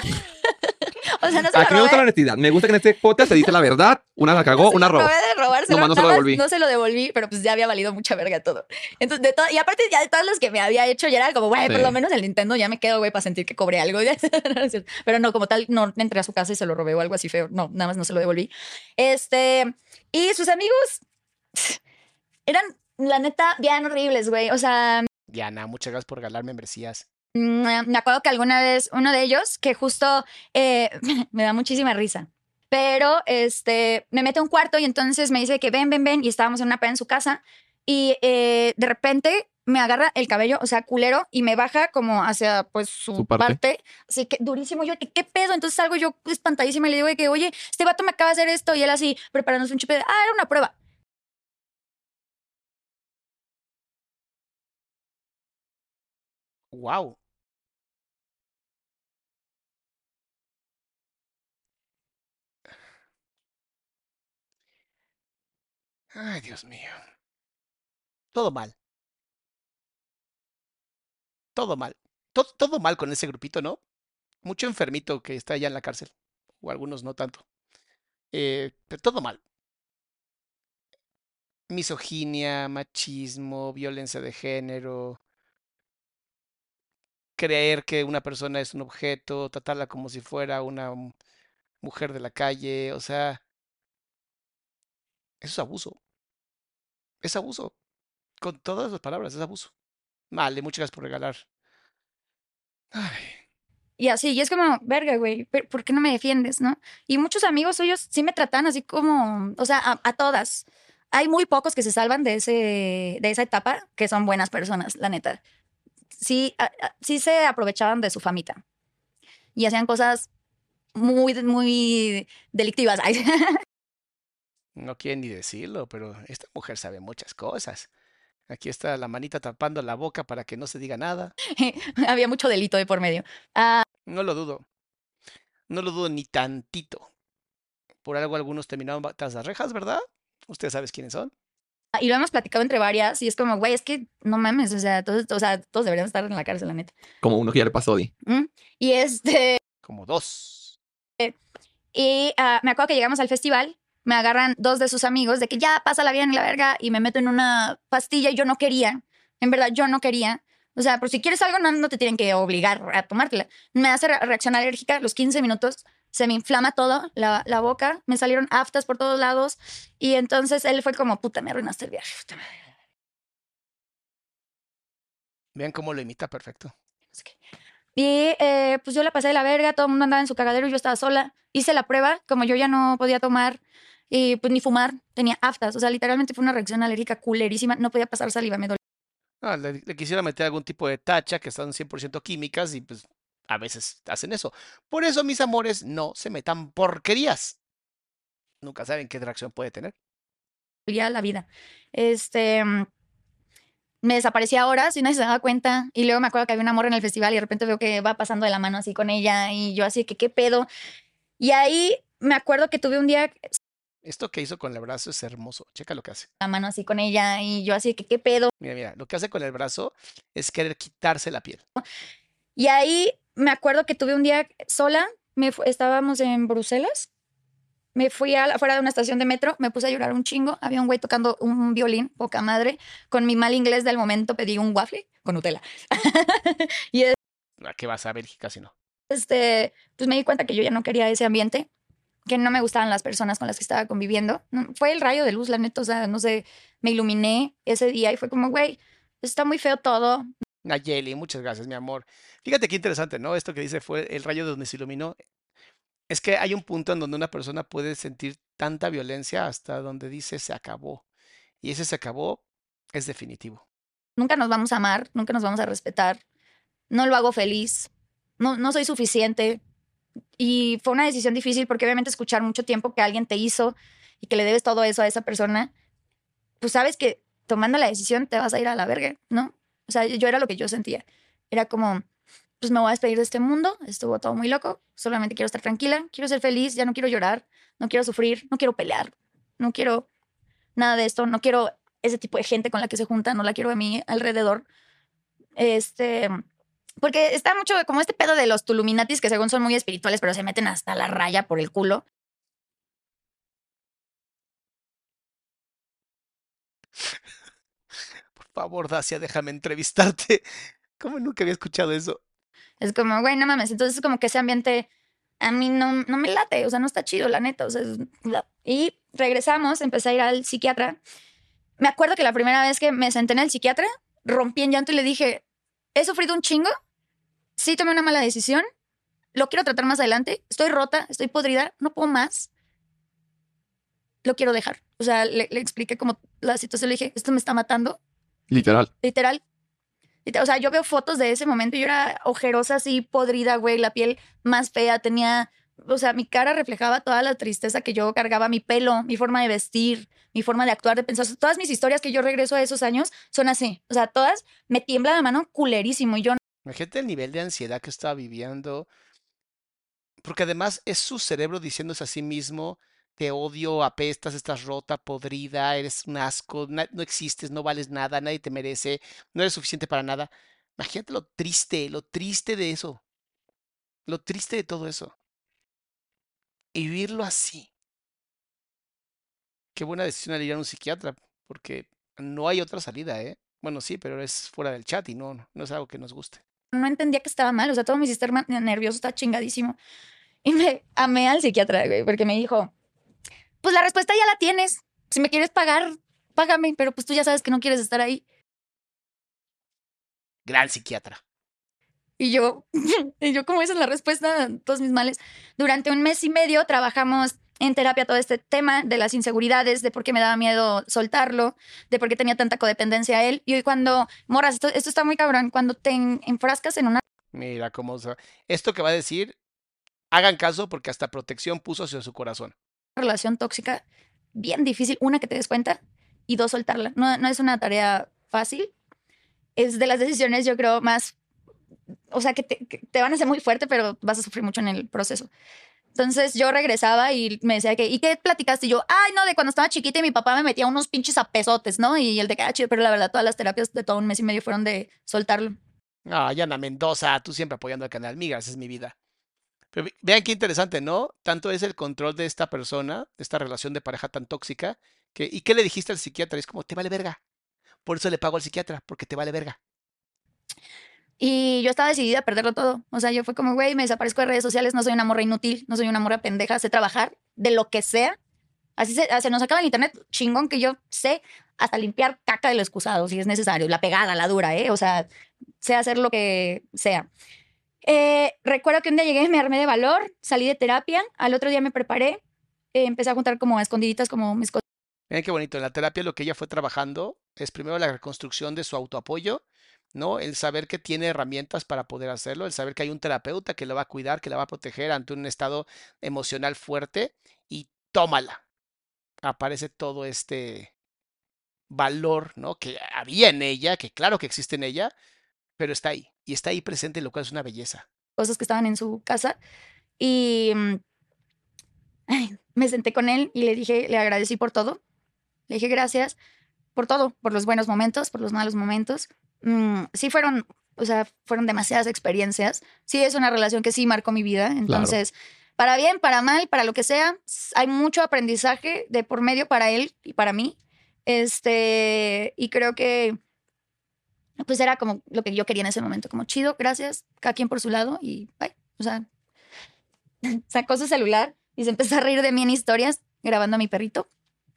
O sea, no se lo Aquí me gusta la honestidad. Me gusta que en este podcast se dice la verdad. Una la cagó, una robó. de robárselo, Nomás no se lo devolví. No se lo devolví, pero pues ya había valido mucha verga todo. Entonces, de todo, y aparte ya de todas las que me había hecho, ya era como, güey, por lo menos el Nintendo ya me quedo, güey, para sentir que cobré algo. Pero no, como tal, no entré a su casa y se lo robé o algo así feo. No, nada más no se lo devolví. Este, y sus amigos eran, la neta, bien horribles, güey. O sea, Diana, muchas gracias por regalar membresías. Mm, me acuerdo que alguna vez uno de ellos, que justo eh, me da muchísima risa, pero este, me mete a un cuarto y entonces me dice que ven, ven, ven, y estábamos en una peda en su casa y eh, de repente me agarra el cabello, o sea, culero, y me baja como hacia pues su, Su parte. parte. así que durísimo, yo, ¿qué, qué pedo? Entonces salgo yo espantadísima y le digo de que, oye, este vato me acaba de hacer esto y él así, preparándose un chupe de, ah, era una prueba. Wow. Ay, Dios mío. Todo mal. Todo mal. Todo, todo mal con ese grupito, ¿no? Mucho enfermito que está allá en la cárcel. O algunos no tanto. Eh, pero todo mal. Misoginia, machismo, violencia de género. Creer que una persona es un objeto, tratarla como si fuera una mu- mujer de la calle. O sea, eso es abuso. Es abuso. Con todas las palabras, es abuso. Vale, muchas gracias por regalar. Ay, Y así, y es como, verga, güey, ¿por qué no me defiendes, no? Y muchos amigos suyos sí me tratan así como, o sea, a, todas. Hay muy pocos que se salvan de, ese, de esa etapa que son buenas personas, la neta. Sí, a- sí se aprovechaban de su famita y hacían cosas muy, muy delictivas. No quieren ni decirlo, pero esta mujer sabe muchas cosas. Aquí está la manita tapando la boca para que no se diga nada. Había mucho delito de por medio. No lo dudo. No lo dudo ni tantito. Por algo algunos terminaron tras las rejas, ¿verdad? Ustedes saben quiénes son. Y lo hemos platicado entre varias y es como, güey, es que no mames, o sea, todos, o sea, todos deberían estar en la cárcel, la neta. Como uno que ya le pasó, Di. ¿Mm? Y este, Como dos. Y ah, me acuerdo que llegamos al festival, me agarran dos de sus amigos de que ya pásala bien la verga y me meto en una pastilla y yo no quería. En verdad, yo no quería. O sea, por si quieres algo, no, no te tienen que obligar a tomártela. Me hace re- reacción alérgica los 15 minutos. Se me inflama todo, la, la boca, me salieron aftas por todos lados. Y entonces él fue como, puta, me arruinaste el viaje. puta madre". Vean cómo lo imita perfecto. Y eh, pues yo la pasé de la verga, todo el mundo andaba en su cagadero y yo estaba sola. Hice la prueba, como yo ya no podía tomar y pues ni fumar, tenía aftas. O sea, literalmente fue una reacción alérgica culerísima. No podía pasar saliva, me dolía. Ah, le, le quisiera meter algún tipo de tacha que están 100% químicas y pues a veces hacen eso. Por eso, mis amores, no se metan porquerías. Nunca saben qué reacción puede tener. la vida. Este. mm, Me desaparecía horas y nadie se daba cuenta. Y luego me acuerdo que había una morra en el festival y de repente veo que va pasando de la mano así con ella. Y yo así que, ¿qué pedo? Y ahí me acuerdo que tuve un día Esto que hizo con el brazo es hermoso. Checa lo que hace. la mano así con ella. Y yo así que, ¿qué pedo? Mira, mira, lo que hace con el brazo es querer quitarse la piel. Y ahí me acuerdo que tuve un día sola, me estábamos en Bruselas, me fui a afuera de una estación de metro, me puse a llorar un chingo, había un güey tocando un violín, poca madre, con mi mal inglés del momento pedí un waffle con Nutella. y ¿A qué vas a Bélgica si no? este, pues me di cuenta que yo ya no quería ese ambiente, que no me gustaban las personas con las que estaba conviviendo. Fue el rayo de luz, la neta, o sea, no sé, me iluminé ese día y fue como, güey, está muy feo todo, Nayeli, muchas gracias, mi amor. Fíjate qué interesante, ¿no? Esto que dice fue el rayo de donde se iluminó. Es que hay un punto en donde una persona puede sentir tanta violencia hasta donde dice se acabó. Y ese se acabó es definitivo. nunca nos vamos a amar, nunca nos vamos a respetar, no lo hago feliz, no, no soy suficiente. Y fue una decisión difícil porque obviamente escuchar mucho tiempo que alguien te hizo y que le debes todo eso a esa persona, pues sabes que tomando la decisión te vas a ir a la verga, ¿no? O sea, yo era lo que yo sentía. Era como, pues me voy a despedir de este mundo, estuvo todo muy loco, solamente quiero estar tranquila, quiero ser feliz, ya no quiero llorar, no quiero sufrir, no quiero pelear, no quiero nada de esto, no quiero ese tipo de gente con la que se junta, no la quiero a mí alrededor. Este, porque está mucho como este pedo de los tuluminatis que según son muy espirituales, pero se meten hasta la raya por el culo. Por favor, Dacia, déjame entrevistarte. ¿Cómo nunca había escuchado eso? Es como, güey, no mames. Entonces, como que ese ambiente a mí no, no me late, o sea, no está chido, la neta. O sea, es- y regresamos, empecé a ir al psiquiatra. Me acuerdo que la primera vez que me senté en el psiquiatra, rompí en llanto y le dije, he sufrido un chingo, sí tomé una mala decisión, lo quiero tratar más adelante, estoy rota, estoy podrida, no puedo más, lo quiero dejar. O sea, le, le expliqué como la situación, le dije, esto me está matando, Literal. literal. O sea, yo veo fotos de ese momento y yo era ojerosa, así podrida, güey, la piel más fea, tenía, o sea, mi cara reflejaba toda la tristeza que yo cargaba, mi pelo, mi forma de vestir, mi forma de actuar, de pensar. O sea, todas mis historias que yo regreso a esos años son así. O sea, todas me tiembla la mano culerísimo y yo Imagínate el nivel de ansiedad que estaba viviendo. Porque además es su cerebro diciéndose a sí mismo, te odio, apestas, estás rota, podrida, eres un asco, no existes, no vales nada, nadie te merece, no eres suficiente para nada. Imagínate lo triste, lo triste de eso, lo triste de todo eso. Y vivirlo así. Qué buena decisión al ir a un psiquiatra, porque no hay otra salida, ¿eh? Bueno, sí, pero es fuera del chat y no no es algo que nos guste. No entendía que estaba mal, o sea, todo mi sistema nervioso está chingadísimo. Y me amé al psiquiatra, güey, porque me dijo, pues la respuesta ya la tienes. Si me quieres pagar, págame, pero pues tú ya sabes que no quieres estar ahí. Gran psiquiatra. Y yo, y yo, como esa es la respuesta a todos mis males. Durante un mes y medio trabajamos en terapia todo este tema de las inseguridades, de por qué me daba miedo soltarlo, de por qué tenía tanta codependencia a él. Y hoy cuando, morras, esto, esto está muy cabrón, cuando te en- enfrascas en una Mira cómo... Esto que va a decir, hagan caso porque hasta protección puso hacia su corazón. relación tóxica, bien difícil, una, que te des cuenta, y dos, soltarla. No, no es una tarea fácil. Es de las decisiones, yo creo, más, o sea, que te, que te van a hacer muy fuerte, pero vas a sufrir mucho en el proceso. Entonces yo regresaba y me decía que, ¿y qué platicaste? Y yo, ay, no, de cuando estaba chiquita y mi papá me metía unos pinches apesotes, ¿no? Y el de que, ah, chido, pero la verdad, todas las terapias de todo un mes y medio fueron de soltarlo. Ah, Yana Mendoza, tú siempre apoyando al canal Migas, es mi vida. Pero ve- vean qué interesante, ¿no? Tanto es el control de esta persona, de esta relación de pareja tan tóxica, que, ¿y qué le dijiste al psiquiatra? Es como, te vale verga. Por eso le pago al psiquiatra, porque te vale verga. Y yo estaba decidida a perderlo todo. O sea, yo fue como, güey, me desaparezco de redes sociales, no soy una morra inútil, no soy una morra pendeja, sé trabajar de lo que sea. Así se, se nos acaba el internet, chingón que yo sé hasta limpiar caca del excusado si es necesario, la pegada, la dura, ¿eh? O sea, sé hacer lo que sea. Eh, recuerdo que un día llegué, me armé de valor, salí de terapia, al otro día me preparé, eh, empecé a juntar como escondiditas como mis cosas Miren qué bonito. En la terapia lo que ella fue trabajando es primero la reconstrucción de su autoapoyo, ¿no? El saber que tiene herramientas para poder hacerlo, el saber que hay un terapeuta que la va a cuidar, que la va a proteger ante un estado emocional fuerte y tómala. Aparece todo este valor, ¿no? Que había en ella, que claro que existe en ella, pero está ahí. Y está ahí presente, lo cual es una belleza. cosas que estaban en su casa. Y mm, me senté con él y le dije, le agradecí por todo. Le dije gracias por todo, por los buenos momentos, por los malos momentos. Mm, sí fueron, o sea, fueron demasiadas experiencias. Sí es una relación que sí marcó mi vida. Entonces, para bien, para mal, para lo que sea, hay mucho aprendizaje de por medio para él y para mí. Este, y creo que pues era como lo que yo quería en ese momento, como chido, gracias, cada quien por su lado y bye. O sea, sacó su celular y se empezó a reír de mí en historias, grabando a mi perrito,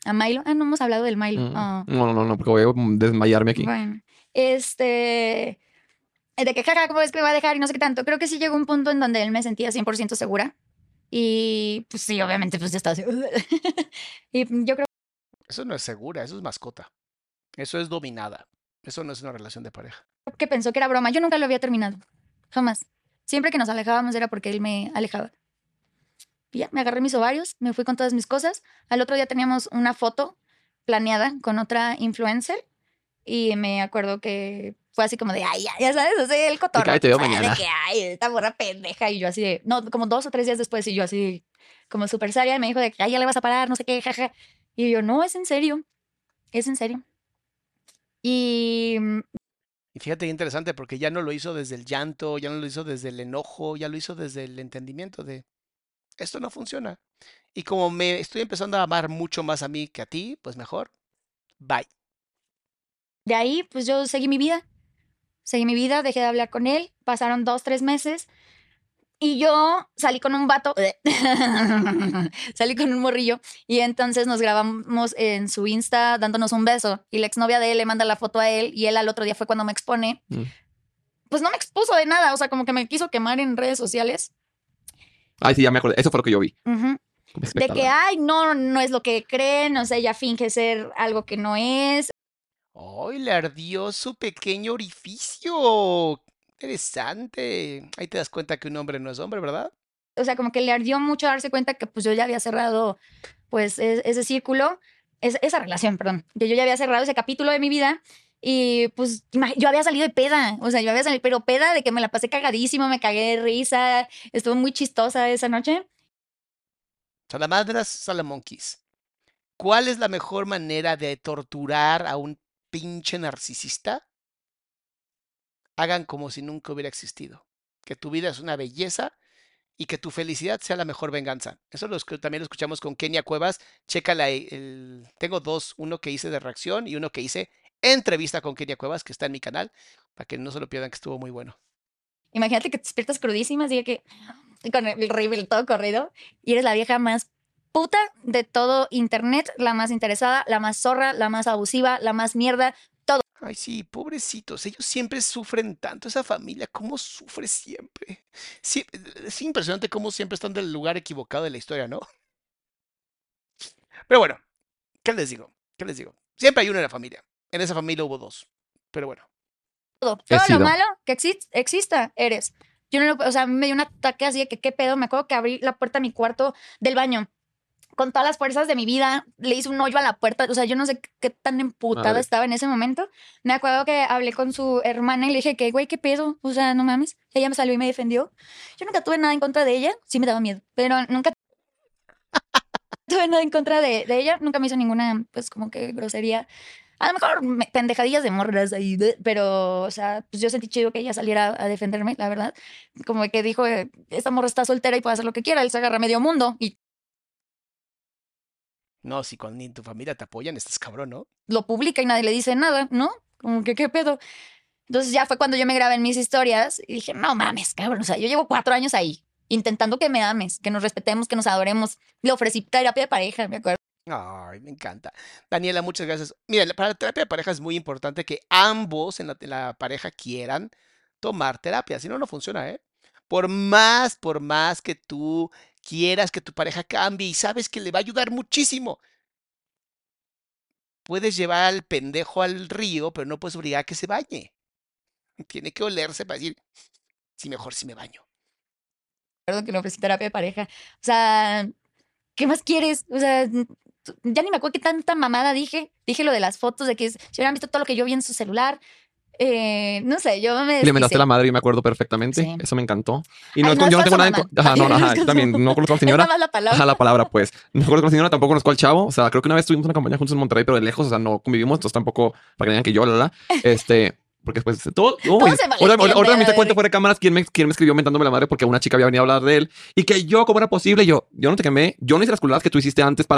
a Milo. Ah, no hemos hablado del Milo. No, no, no, no, porque voy a desmayarme aquí. bueno, este, de que jaja, ¿cómo es que me va a dejar? Y no sé qué tanto. Creo que sí llegó un punto en donde él me sentía 100% segura. Y pues sí, obviamente, pues ya estaba así. y yo creo Eso no es segura, eso es mascota. Eso es dominada. Eso no es una relación de pareja. que pensó que era broma. Yo nunca lo había terminado. Jamás. Siempre que nos alejábamos era porque él me alejaba. Y ya, me agarré mis ovarios, me fui con todas mis cosas. Al otro día teníamos una foto planeada con otra influencer y me acuerdo que fue así como de, ay, ya, ya sabes, sea, el cotorreo. "Ay, te veo sea, de mañana". que, ay, esta borra pendeja. Y yo así de, no, como dos o tres días después y yo así, como súper seria, y me dijo de que, ay, ya le vas a parar, no sé qué, jaja. Y yo, no, es en serio, es en serio. Y mm, Y fíjate interesante, porque ya no lo hizo desde el llanto, ya no lo hizo desde el enojo, ya lo hizo desde el entendimiento de esto no funciona. Y como me estoy empezando a amar mucho más a mí que a ti, pues mejor, bye. De ahí, pues yo seguí mi vida. Seguí mi vida, dejé de hablar con él. Pasaron dos, tres meses. Y yo salí con un vato. salí con un morrillo. Y entonces nos grabamos en su Insta dándonos un beso. Y la exnovia de él le manda la foto a él. Y él al otro día fue cuando me expone. Mm. Pues no me expuso de nada. O sea, como que me quiso quemar en redes sociales. Ay, sí, ya me. Eso fue lo que yo vi. De que, ay, no, no es lo que creen. O sea, ella finge ser algo que no es. ¡Ay, le ardió su pequeño orificio! Interesante. Ahí te das cuenta que un hombre no es hombre, ¿verdad? o sea, como que le ardió mucho darse cuenta que pues yo ya había cerrado pues e- ese círculo, es- esa relación, perdón, que yo ya había cerrado ese capítulo de mi vida Y pues yo había salido de peda, o sea, yo había salido, pero peda de que me la pasé cagadísimo, me cagué de risa, estuvo muy chistosa esa noche. Salamandras, salamonquis. ¿Cuál es la mejor manera de torturar a un pinche narcisista? Hagan como si nunca hubiera existido. Que tu vida es una belleza y que tu felicidad sea la mejor venganza. Eso lo escu- también lo escuchamos con Kenia Cuevas. Chécala. eh, el- Tengo dos, uno que hice de reacción y uno que hice entrevista con Kenia Cuevas, que está en mi canal, para que no se lo pierdan, que estuvo muy bueno. Imagínate que te despiertas crudísima, así de que con el rifle todo corrido y eres la vieja más puta de todo internet, la más interesada, la más zorra, la más abusiva, la más mierda. Ay, sí, pobrecitos, ellos siempre sufren tanto, esa familia, cómo sufre siempre. Sí, es impresionante cómo siempre están del lugar equivocado de la historia, ¿no? Pero bueno, ¿qué les digo? ¿Qué les digo? Siempre hay uno en la familia. En esa familia hubo dos. Pero bueno, Todo, todo lo malo que exis- exista eres. Yo no lo, o sea, a mí me dio un ataque así de que qué pedo, me acuerdo que abrí la puerta de mi cuarto del baño con todas las fuerzas de mi vida, le hice un hoyo a la puerta, o sea, yo no sé qué tan emputada Madre. estaba en ese momento. Me acuerdo que hablé con su hermana y le dije que, güey, qué pedo, o sea, no mames. Ella me salió y me defendió. Yo nunca tuve nada en contra de ella, sí me daba miedo, pero nunca tuve nada en contra de, de ella, nunca me hizo ninguna, pues, como que grosería. A lo mejor me- pendejadillas de morras ahí, pero, o sea, pues yo sentí chido que ella saliera a defenderme, la verdad. Como que dijo, eh, esta morra está soltera y puede hacer lo que quiera, él se agarra medio mundo y no, si con ni tu familia te apoyan, estás cabrón, ¿no? lo publica y nadie le dice nada, ¿no? Como que, ¿qué pedo? Entonces ya fue cuando yo me grabé en mis historias y dije, no mames, cabrón, o sea, yo llevo cuatro años ahí, intentando que me ames, que nos respetemos, que nos adoremos. Le ofrecí terapia de pareja, me acuerdo. Ay, me encanta. Daniela, muchas gracias. Mira, para la terapia de pareja es muy importante que ambos en la, en la pareja quieran tomar terapia, si no, no funciona, ¿eh? Por más, por más que tú quieras que tu pareja cambie y sabes que le va a ayudar muchísimo, puedes llevar al pendejo al río, pero no puedes obligar a que se bañe. Tiene que olerse para decir, sí, mejor si me baño. que le ofrecí terapia de pareja. O sea, ¿qué más quieres? O sea, ya ni me acuerdo qué tanta mamada dije. Dije lo de las fotos, de que si hubieran visto todo lo que yo vi en su celular. Eh, no sé, yo me. Le mentaste la madre y me acuerdo perfectamente. Sí. Eso me encantó. Y no, Ay, es no yo no tengo nada en Ajá, no, ajá, yo también no conozco a la señora. la palabra. Ajá, la palabra, pues. No conozco a la señora, tampoco conozco al chavo. O sea, creo que una vez tuvimos una campaña juntos en Monterrey, pero de lejos, o sea, no convivimos, entonces tampoco para que digan que yo, la, la. Este. Porque después todo. uy, se ahorita, malentiende, ahorita me te ay. cuento fuera de cámaras quién me, quién me escribió mentándome la madre porque una chica había venido a hablar de él y que yo, ¿cómo era posible? Yo, yo no te quemé, yo no hice las culiadas que tú hiciste antes para.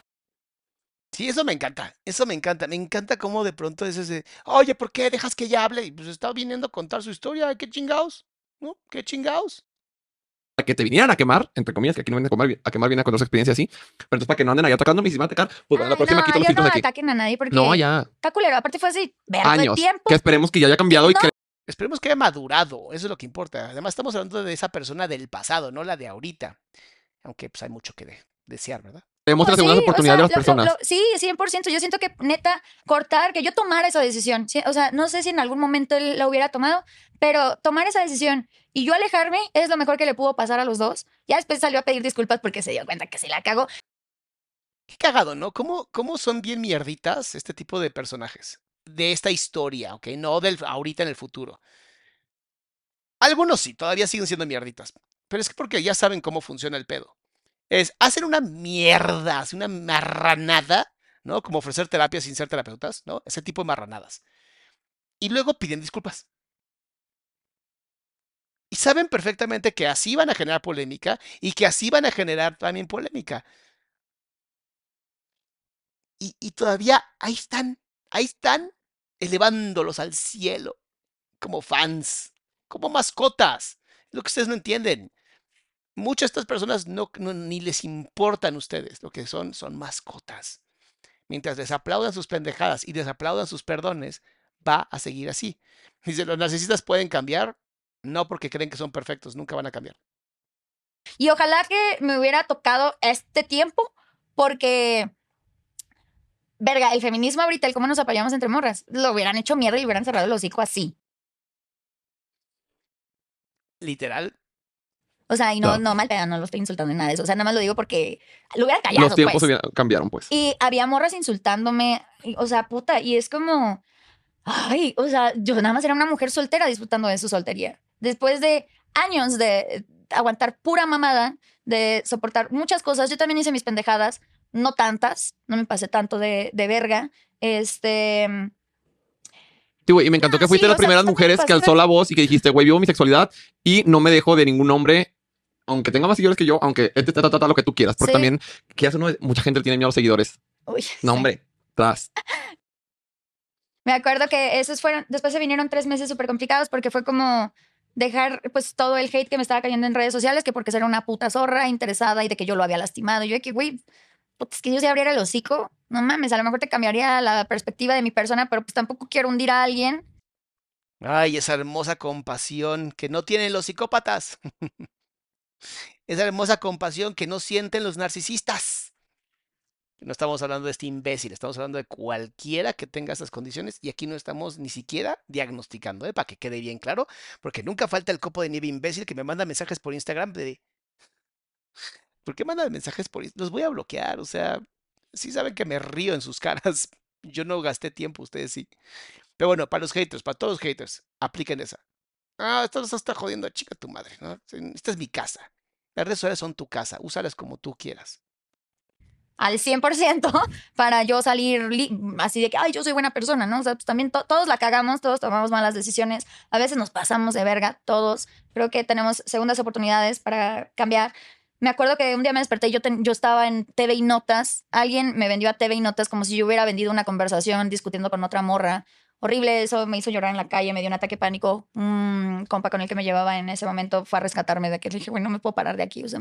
Sí, eso me encanta, eso me encanta, me encanta cómo de pronto es ese, oye, ¿por qué dejas que ella hable? Y pues está viniendo a contar su historia, qué chingados, ¿no? ¿Qué chingados? que te vinieran a quemar, entre comillas, que aquí no vienen a quemar, a quemar, vienen a contar su experiencia así. Pero entonces, para que no anden ahí atacándome y si van a atacar, pues bueno, la próxima no, quito los yo filtros no de aquí. ataquen a nadie porque No, ya. está culero. Aparte fue así, vergo de Años. tiempo. Que esperemos que ya haya cambiado y que Esperemos que haya madurado, eso es lo que importa. Además, estamos hablando de esa persona del pasado, no la de ahorita. Aunque pues hay mucho que de- desear, ¿verdad? Pues segundas sí, o oportunidades sea, de las lo- lo- personas. lo- sí, 100%. Yo siento que neta, cortar, que yo tomara esa decisión. sí, O sea, no sé si en algún momento él la hubiera tomado, pero tomar esa decisión y yo alejarme es lo mejor que le pudo pasar a los dos. Ya después salió a pedir disculpas porque se dio cuenta que se la cagó. Qué cagado, ¿no? ¿Cómo, cómo son bien mierditas este tipo de personajes? De esta historia, ¿ok? No del ahorita en el futuro. Algunos sí, todavía siguen siendo mierditas. Pero es que porque ya saben cómo funciona el pedo. Es, hacen una mierda, hacen una marranada, ¿no? Como ofrecer terapia sin ser terapeutas, ¿no? Ese tipo de marranadas. Y luego piden disculpas. Y saben perfectamente que así van a generar polémica y que así van a generar también polémica. Y, y todavía ahí están, ahí están, elevándolos al cielo, como fans, como mascotas. Lo que ustedes no entienden. Muchas de estas personas no, no- ni les importan ustedes, lo que son son mascotas. Mientras les aplaudan sus pendejadas y les aplaudan sus perdones, va a seguir así. Dice, los narcisistas pueden cambiar, no porque creen que son perfectos, nunca van a cambiar. Y ojalá que me hubiera tocado este tiempo porque, verga, el feminismo ahorita, el cómo nos apoyamos entre morras, lo hubieran hecho mierda y hubieran cerrado el hocico así. Literal, O sea, y no, Claro. no mal pedo, no lo estoy insultando ni nada de eso. O sea, nada más lo digo porque lo hubieran callado. Los tiempos pues. cambiaron, pues. Y había morras insultándome, y- o sea, puta, y es como, Ay, o sea, yo nada más era una mujer soltera disfrutando de su soltería. Después de años de aguantar pura mamada, de soportar muchas cosas, yo también hice mis pendejadas, no tantas, no me pasé tanto de, de verga. Este. Sí, güey, y me encantó Ah, que fuiste sí, de las primeras mujeres que alzó la voz y que dijiste, güey, vivo mi sexualidad y no me dejo de ningún hombre, aunque tenga más seguidores que yo, aunque este ta, ta, ta, ta, lo que tú quieras. Porque Sí. también, que hace uno, mucha gente tiene miedo a los seguidores. Uy, No, sí. hombre, tras. Me acuerdo que esos fueron, después se vinieron tres meses súper complicados porque fue como dejar pues todo el hate que me estaba cayendo en redes sociales, que porque era una puta zorra interesada y de que yo lo había lastimado. Y yo de que, güey, es que yo si abriera el hocico, no mames, a lo mejor te cambiaría la perspectiva de mi persona, pero pues tampoco quiero hundir a alguien. Ay, esa hermosa compasión que no tienen los psicópatas. esa hermosa compasión que no sienten los narcisistas. No estamos hablando de este imbécil, estamos hablando de cualquiera que tenga esas condiciones y aquí no estamos ni siquiera diagnosticando, ¿eh? para que quede bien claro, porque nunca falta el copo de nieve imbécil que me manda mensajes por Instagram de... ¿Por qué manda mensajes por Instagram? Los voy a bloquear, o sea, sí saben que me río en sus caras. Yo no gasté tiempo, ustedes sí. Pero bueno, para los haters, para todos los haters, apliquen esa. Ah, esto nos está jodiendo, chica tu madre, ¿no? Esta es mi casa. Las redes son tu casa, úsalas como tú quieras. al 100% para yo salir li- así de que, ay, yo soy buena persona, ¿no? O sea, pues también to- todos la cagamos, todos tomamos malas decisiones, a veces nos pasamos de verga, todos. Creo que tenemos segundas oportunidades para cambiar. Me acuerdo que un día me desperté yo, yo estaba en TV y Notas. Alguien me vendió a TV y Notas como si yo hubiera vendido una conversación discutiendo con otra morra. Horrible, eso me hizo llorar en la calle, me dio un ataque de pánico. Un compa con el que me llevaba en ese momento fue a rescatarme de que le dije, güey, no me puedo parar de aquí. O sea,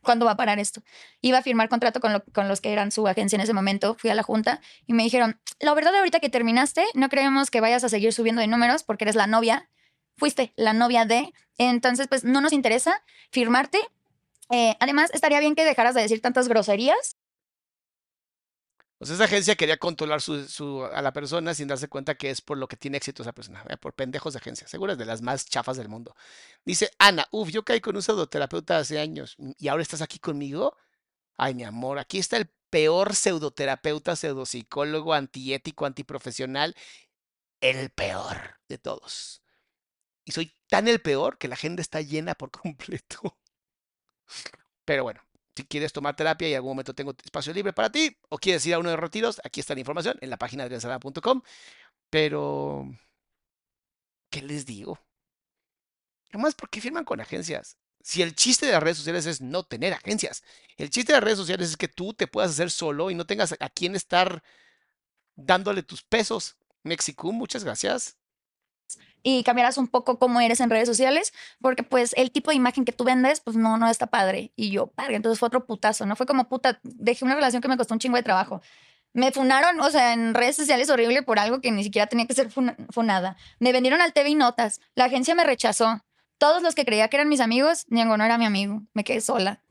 ¿cuándo va a parar esto? iba a firmar contrato con los que eran su agencia en ese momento. Fui a la junta y me dijeron, la verdad ahorita que terminaste, no creemos que vayas a seguir subiendo de números porque eres la novia. Fuiste la novia de. Entonces, pues no nos interesa firmarte. Eh, además, estaría bien que dejaras de decir tantas groserías. Sea, esa agencia quería controlar su, a la persona sin darse cuenta que es por lo que tiene éxito esa persona, por pendejos de agencia. Seguro es de las más chafas del mundo. Dice Ana, uff, yo caí con un pseudoterapeuta hace años y ahora estás aquí conmigo. Ay, mi amor, aquí está el peor pseudoterapeuta, pseudopsicólogo, antiético, antiprofesional, el peor de todos. Y soy tan el peor que la agenda está llena por completo. Pero bueno, si quieres tomar terapia y en algún momento tengo espacio libre para ti, o quieres ir a uno de los retiros, aquí está la información en la página de adriansalama.com. Pero, ¿qué les digo? Además, ¿por qué firman con agencias? Si el chiste de las redes sociales es no tener agencias, el chiste de las redes sociales es que tú te puedas hacer solo y no tengas a quién estar dándole tus pesos. Mexicú, muchas gracias. Y cambiaras un poco cómo eres en redes sociales, porque pues el tipo de imagen que tú vendes, pues no, no está padre. Y yo, padre, entonces fue otro putazo, ¿no? Fue como puta, dejé una relación que me costó un chingo de trabajo. Me funaron, o sea, en redes sociales horrible por algo que ni siquiera tenía que ser funa- funada. Me vendieron al TV y Notas. La agencia me rechazó. Todos los que creía que eran mis amigos, ninguno no era mi amigo. Me quedé sola.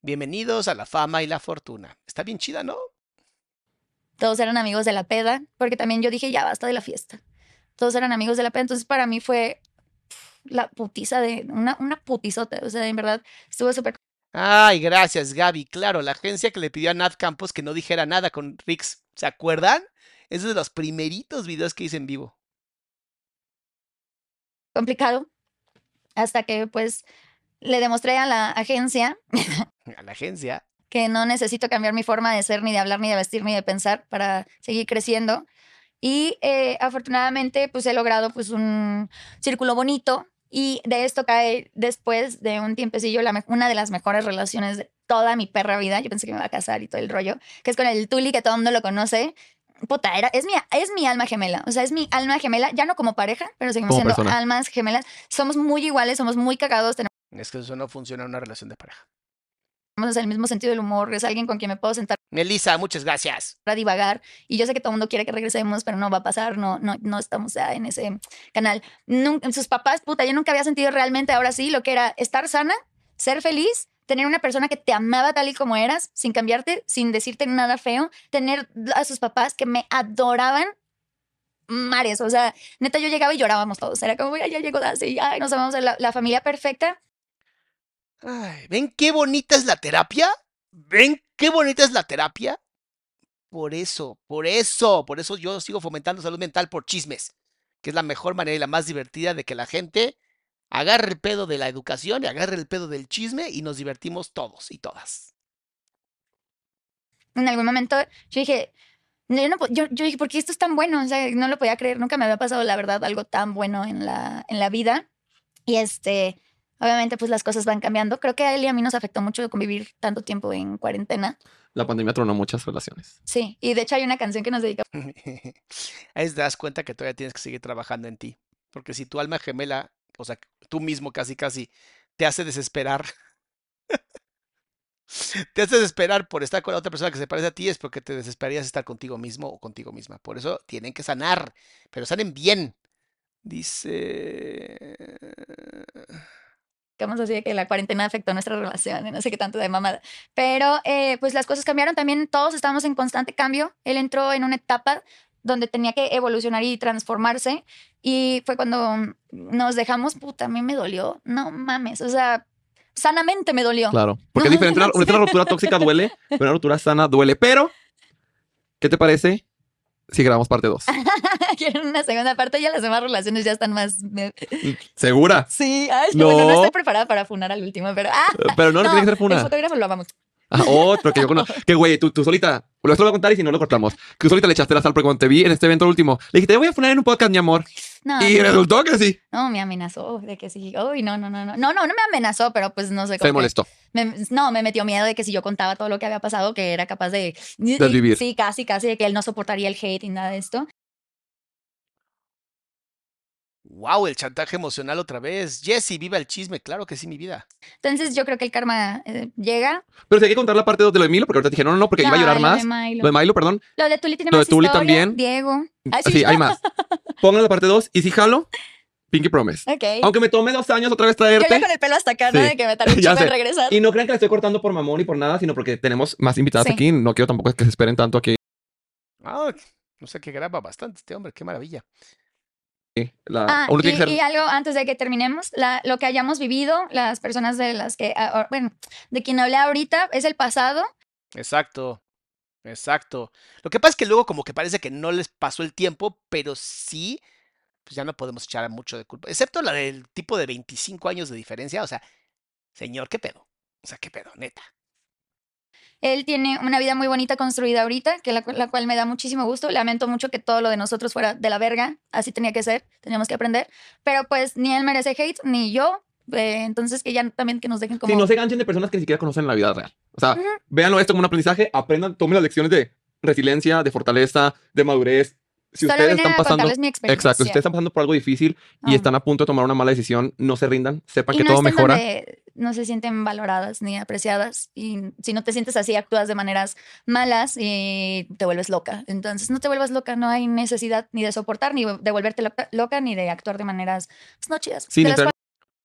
Bienvenidos a la fama y la fortuna. Está bien chida, ¿no? Todos eran amigos de la peda, porque también yo dije, ya basta de la fiesta. Todos eran amigos de la peda. Entonces, para mí fue la putiza de una, una putizota. O sea, en verdad, estuvo súper Ay, gracias, Gaby. Claro, la agencia que le pidió a Nat Campos que no dijera nada con Rix. ¿Se acuerdan? Es de los primeritos videos que hice en vivo. complicado. Hasta que, pues, le demostré a la agencia A la agencia. que no necesito cambiar mi forma de ser, ni de hablar, ni de vestir, ni de pensar para seguir creciendo. Y eh, afortunadamente, pues he logrado pues un círculo bonito. Y de esto cae después de un tiempecillo la una de las mejores relaciones de toda mi perra vida. Yo pensé que me iba a casar y todo el rollo, que es con el Tuli, que todo el mundo lo conoce. Puta, era, es, mi, es mi alma gemela. O sea, es mi alma gemela, ya no como pareja, pero seguimos siendo persona. almas gemelas. Somos muy iguales, somos muy cagados, tenemos Es que eso no funciona en una relación de pareja. El mismo sentido del humor. Es alguien con quien me puedo sentar Melissa, muchas gracias. a divagar y yo sé que todo el mundo quiere que regresemos, pero no va a pasar, no, no, no estamos ya en ese canal. Nunca, sus papás, puta, yo nunca había sentido realmente ahora sí lo que era estar sana, ser feliz, tener una persona que te amaba tal y como eras, sin cambiarte, sin decirte nada feo, tener a sus papás que me adoraban. Mares, o sea, neta, yo llegaba y llorábamos todos. Era como, "Ay, ya llegó Daisy, ay, nos amamos, la, la familia perfecta. Ay, ¿Ven qué bonita es la terapia? ¿Ven qué bonita es la terapia? por eso, por eso, por eso yo sigo fomentando salud mental por chismes, que es la mejor manera y la más divertida de que la gente agarre el pedo de la educación y agarre el pedo del chisme y nos divertimos todos y todas. En algún momento yo dije, yo, no yo, yo dije, ¿por qué esto es tan bueno? O sea, no lo podía creer, nunca me había pasado, la verdad, algo tan bueno en la, en la vida. Y este, obviamente, pues las cosas van cambiando. Creo que a él y a mí nos afectó mucho convivir tanto tiempo en cuarentena. La pandemia tronó muchas relaciones. Sí, y de hecho hay una canción que nos dedicamos Ahí te das cuenta que todavía tienes que seguir trabajando en ti. Porque si tu alma gemela, o sea, tú mismo casi casi, te hace desesperar. te hace desesperar por estar con la otra persona que se parece a ti, es porque te desesperarías estar contigo mismo o contigo misma. Por eso tienen que sanar, pero sanen bien. Dice... así de que la cuarentena afectó nuestra relación y no sé qué tanto de mamada. Pero eh, pues las cosas cambiaron también, todos estábamos en constante cambio. Él entró en una etapa donde tenía que evolucionar y transformarse. Y fue cuando nos dejamos, puta, a mí me dolió. No mames, o sea, sanamente me dolió. Claro. Porque es diferente. Una, una ruptura tóxica duele, pero una ruptura sana duele. Pero, ¿qué te parece si grabamos parte 2? Quieren una segunda parte, ya las demás relaciones ya están más... ¿Segura? Sí, ay, No. bueno, no estoy preparada para funar al último, pero... ¡Ah! Pero no, no, tiene que ser El funa. fotógrafo lo amamos. Ah, otro que yo conozco. Que güey, tú, tú solita. Lo esto lo voy a contar y si no lo cortamos. Que tú solita le echaste la sal porque cuando te vi en este evento último, le dijiste, te voy a funar en un podcast, mi amor. No, y no, resultó que sí. no, me amenazó de que sí. Uy, no, no, no, no. No, no, no me amenazó, pero pues no sé Se cómo. que- molestó. me- no, me metió miedo de que si yo contaba todo lo que había pasado, que era capaz de. Desvivir. Sí, casi, casi, de que él no soportaría el hate y nada de esto. Wow, el chantaje emocional otra vez. Jesse, viva el chisme, claro que sí, mi vida. Entonces yo creo que el karma eh, llega. Pero si hay que contar la parte 2 de lo de Milo, porque ahorita dije, no, no, no, porque iba a llorar lo más. de Milo. Lo de Milo, perdón. Lo de Tuli tiene lo de más Tuli historia, también. Diego. Ay, sí, hay más. Pongan la parte 2 y si jalo, Pinky Promise. Ok. Aunque me tome dos años otra vez Yo ya traerte. con el pelo hasta acá, ¿no? Sí. De que me tardé en regresar. Y no crean que la estoy cortando por mamón ni por nada, sino porque tenemos más invitadas Sí. aquí. No quiero tampoco que se esperen tanto aquí. Ah, no sé qué graba bastante este hombre, qué maravilla. La, Ah, uno y, tiene que ser- y algo antes de que terminemos, la- lo que hayamos vivido, las personas de las que, ah, ah, bueno, de quien hablé ahorita es el pasado. Exacto, exacto. Lo que pasa es que luego como que parece que no les pasó el tiempo, pero sí, pues ya no podemos echar mucho de culpa, excepto la del tipo de 25 años de diferencia, o sea, señor, ¿qué pedo? O sea, ¿qué pedo? Neta. Él tiene una vida muy bonita construida ahorita, que la, cu- la cual me da muchísimo gusto. Lamento mucho que todo lo de nosotros fuera de la verga. Así tenía que ser, teníamos que aprender. Pero pues ni él merece hate, ni yo. Eh, entonces que ya también que nos dejen como... Si no se ganchen de personas que ni siquiera conocen la vida real. O sea, Ujú. véanlo esto como un aprendizaje, aprendan, tomen las lecciones de resiliencia, de fortaleza, de madurez. Si Solo ustedes están a pasando, contarles mi experiencia. exacto, si ustedes están pasando por algo difícil y Ah. están a punto de tomar una mala decisión, no se rindan, sepan y que no todo mejora. donde no se sienten valoradas ni apreciadas. Y si no te sientes así, actúas de maneras malas y te vuelves loca. Entonces, no te vuelvas loca. No hay necesidad ni de soportar, ni de volverte loca, loca, ni de actuar de maneras pues, no chidas. Entrar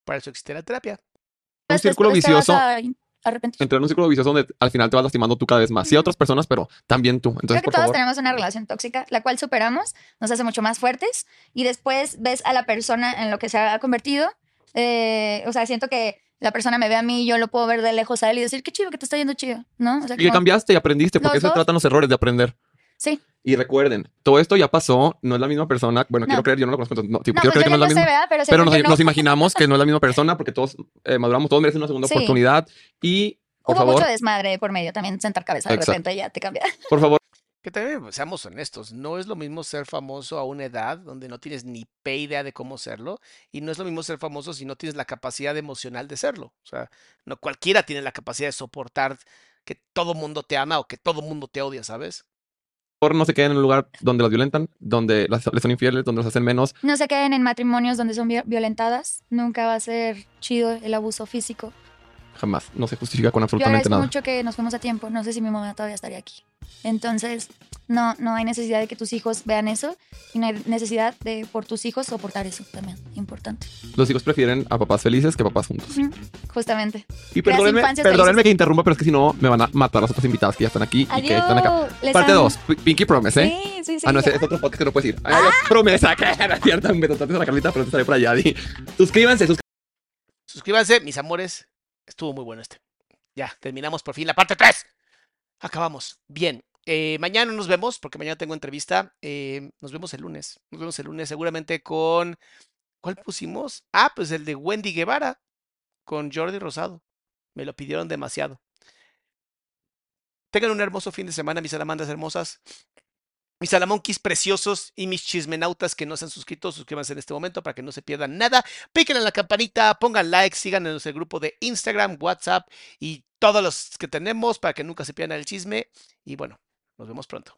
Para eso existe la terapia. un cuales te- círculo vas vicioso, a arrepentir. entrar en un círculo vicioso donde al final te vas lastimando tú cada vez más. Sí a otras personas, pero también tú. Creo Entonces, que por todos favor, tenemos una relación tóxica, la cual superamos, nos hace mucho más fuertes y después ves a la persona en lo que se ha convertido. Eh, o sea, siento que la persona me ve a mí y yo lo puedo ver de lejos a él y decir, qué chido que te está yendo chido, ¿no? O sea, y que como- cambiaste y aprendiste, porque eso tratan los errores de aprender. Sí. Y recuerden, todo esto ya pasó, no es la misma persona. Bueno, No. quiero creer, yo no lo conozco, no, tipo, No, quiero pues creer que no es la misma. Pero, nos, yo no. nos imaginamos que no es la misma persona porque todos eh, maduramos, todos merecen una segunda Sí. oportunidad. Y, por Hubo favor, mucho desmadre por medio también, sentar cabeza de Exacto. repente ya te cambia. por favor, Que también pues, seamos honestos, no es lo mismo ser famoso a una edad donde no tienes ni pe idea de cómo serlo, y no es lo mismo ser famoso si no tienes la capacidad emocional de serlo. O sea, no cualquiera tiene la capacidad de soportar que todo mundo te ama o que todo mundo te odia, ¿sabes? Por no se queden en un lugar donde las violentan, donde las, les son infieles, donde los hacen menos. No se queden en matrimonios donde son vi- violentadas. Nunca va a ser chido el abuso físico. Jamás. No se justifica con Yo absolutamente agradezco nada. mucho que nos fuimos a tiempo. No sé si mi mamá todavía estaría aquí. Entonces, no, no hay necesidad de que tus hijos vean eso y no hay necesidad de por tus hijos soportar eso también. Importante. Los hijos prefieren a papás felices que a papás juntos. Justamente. Y perdónenme, perdónenme que interrumpa, pero es que si no me van a matar las otras invitadas que ya están aquí y que están acá. Les Parte amo. 2, Pinky Promise, ¿eh? Sí, sí, sí. ah, no, ese es otro podcast que no puedes ir. Ay, promesa, que era cierta. Me trataste a la Carlita, pero te estaré por allá. Di. Suscríbanse, suscríbanse. Suscríbanse, mis amores. Estuvo muy bueno este. Ya, terminamos por fin la parte 3. Acabamos. Bien. eh, mañana nos vemos, porque mañana tengo entrevista. eh, nos vemos el lunes. Nos vemos el lunes seguramente con... ¿Cuál pusimos? Ah, pues el de Wendy Guevara con Jordi Rosado. Me lo pidieron demasiado. Tengan un hermoso fin de semana, mis salamandas hermosas. Mis salamonquis preciosos y mis chismenautas que no se han suscrito, suscríbanse en este momento para que no se pierdan nada. Piquen en la campanita, pongan like, síganos en el grupo de Instagram, WhatsApp y todos los que tenemos para que nunca se pierdan el chisme. Y bueno, nos vemos pronto.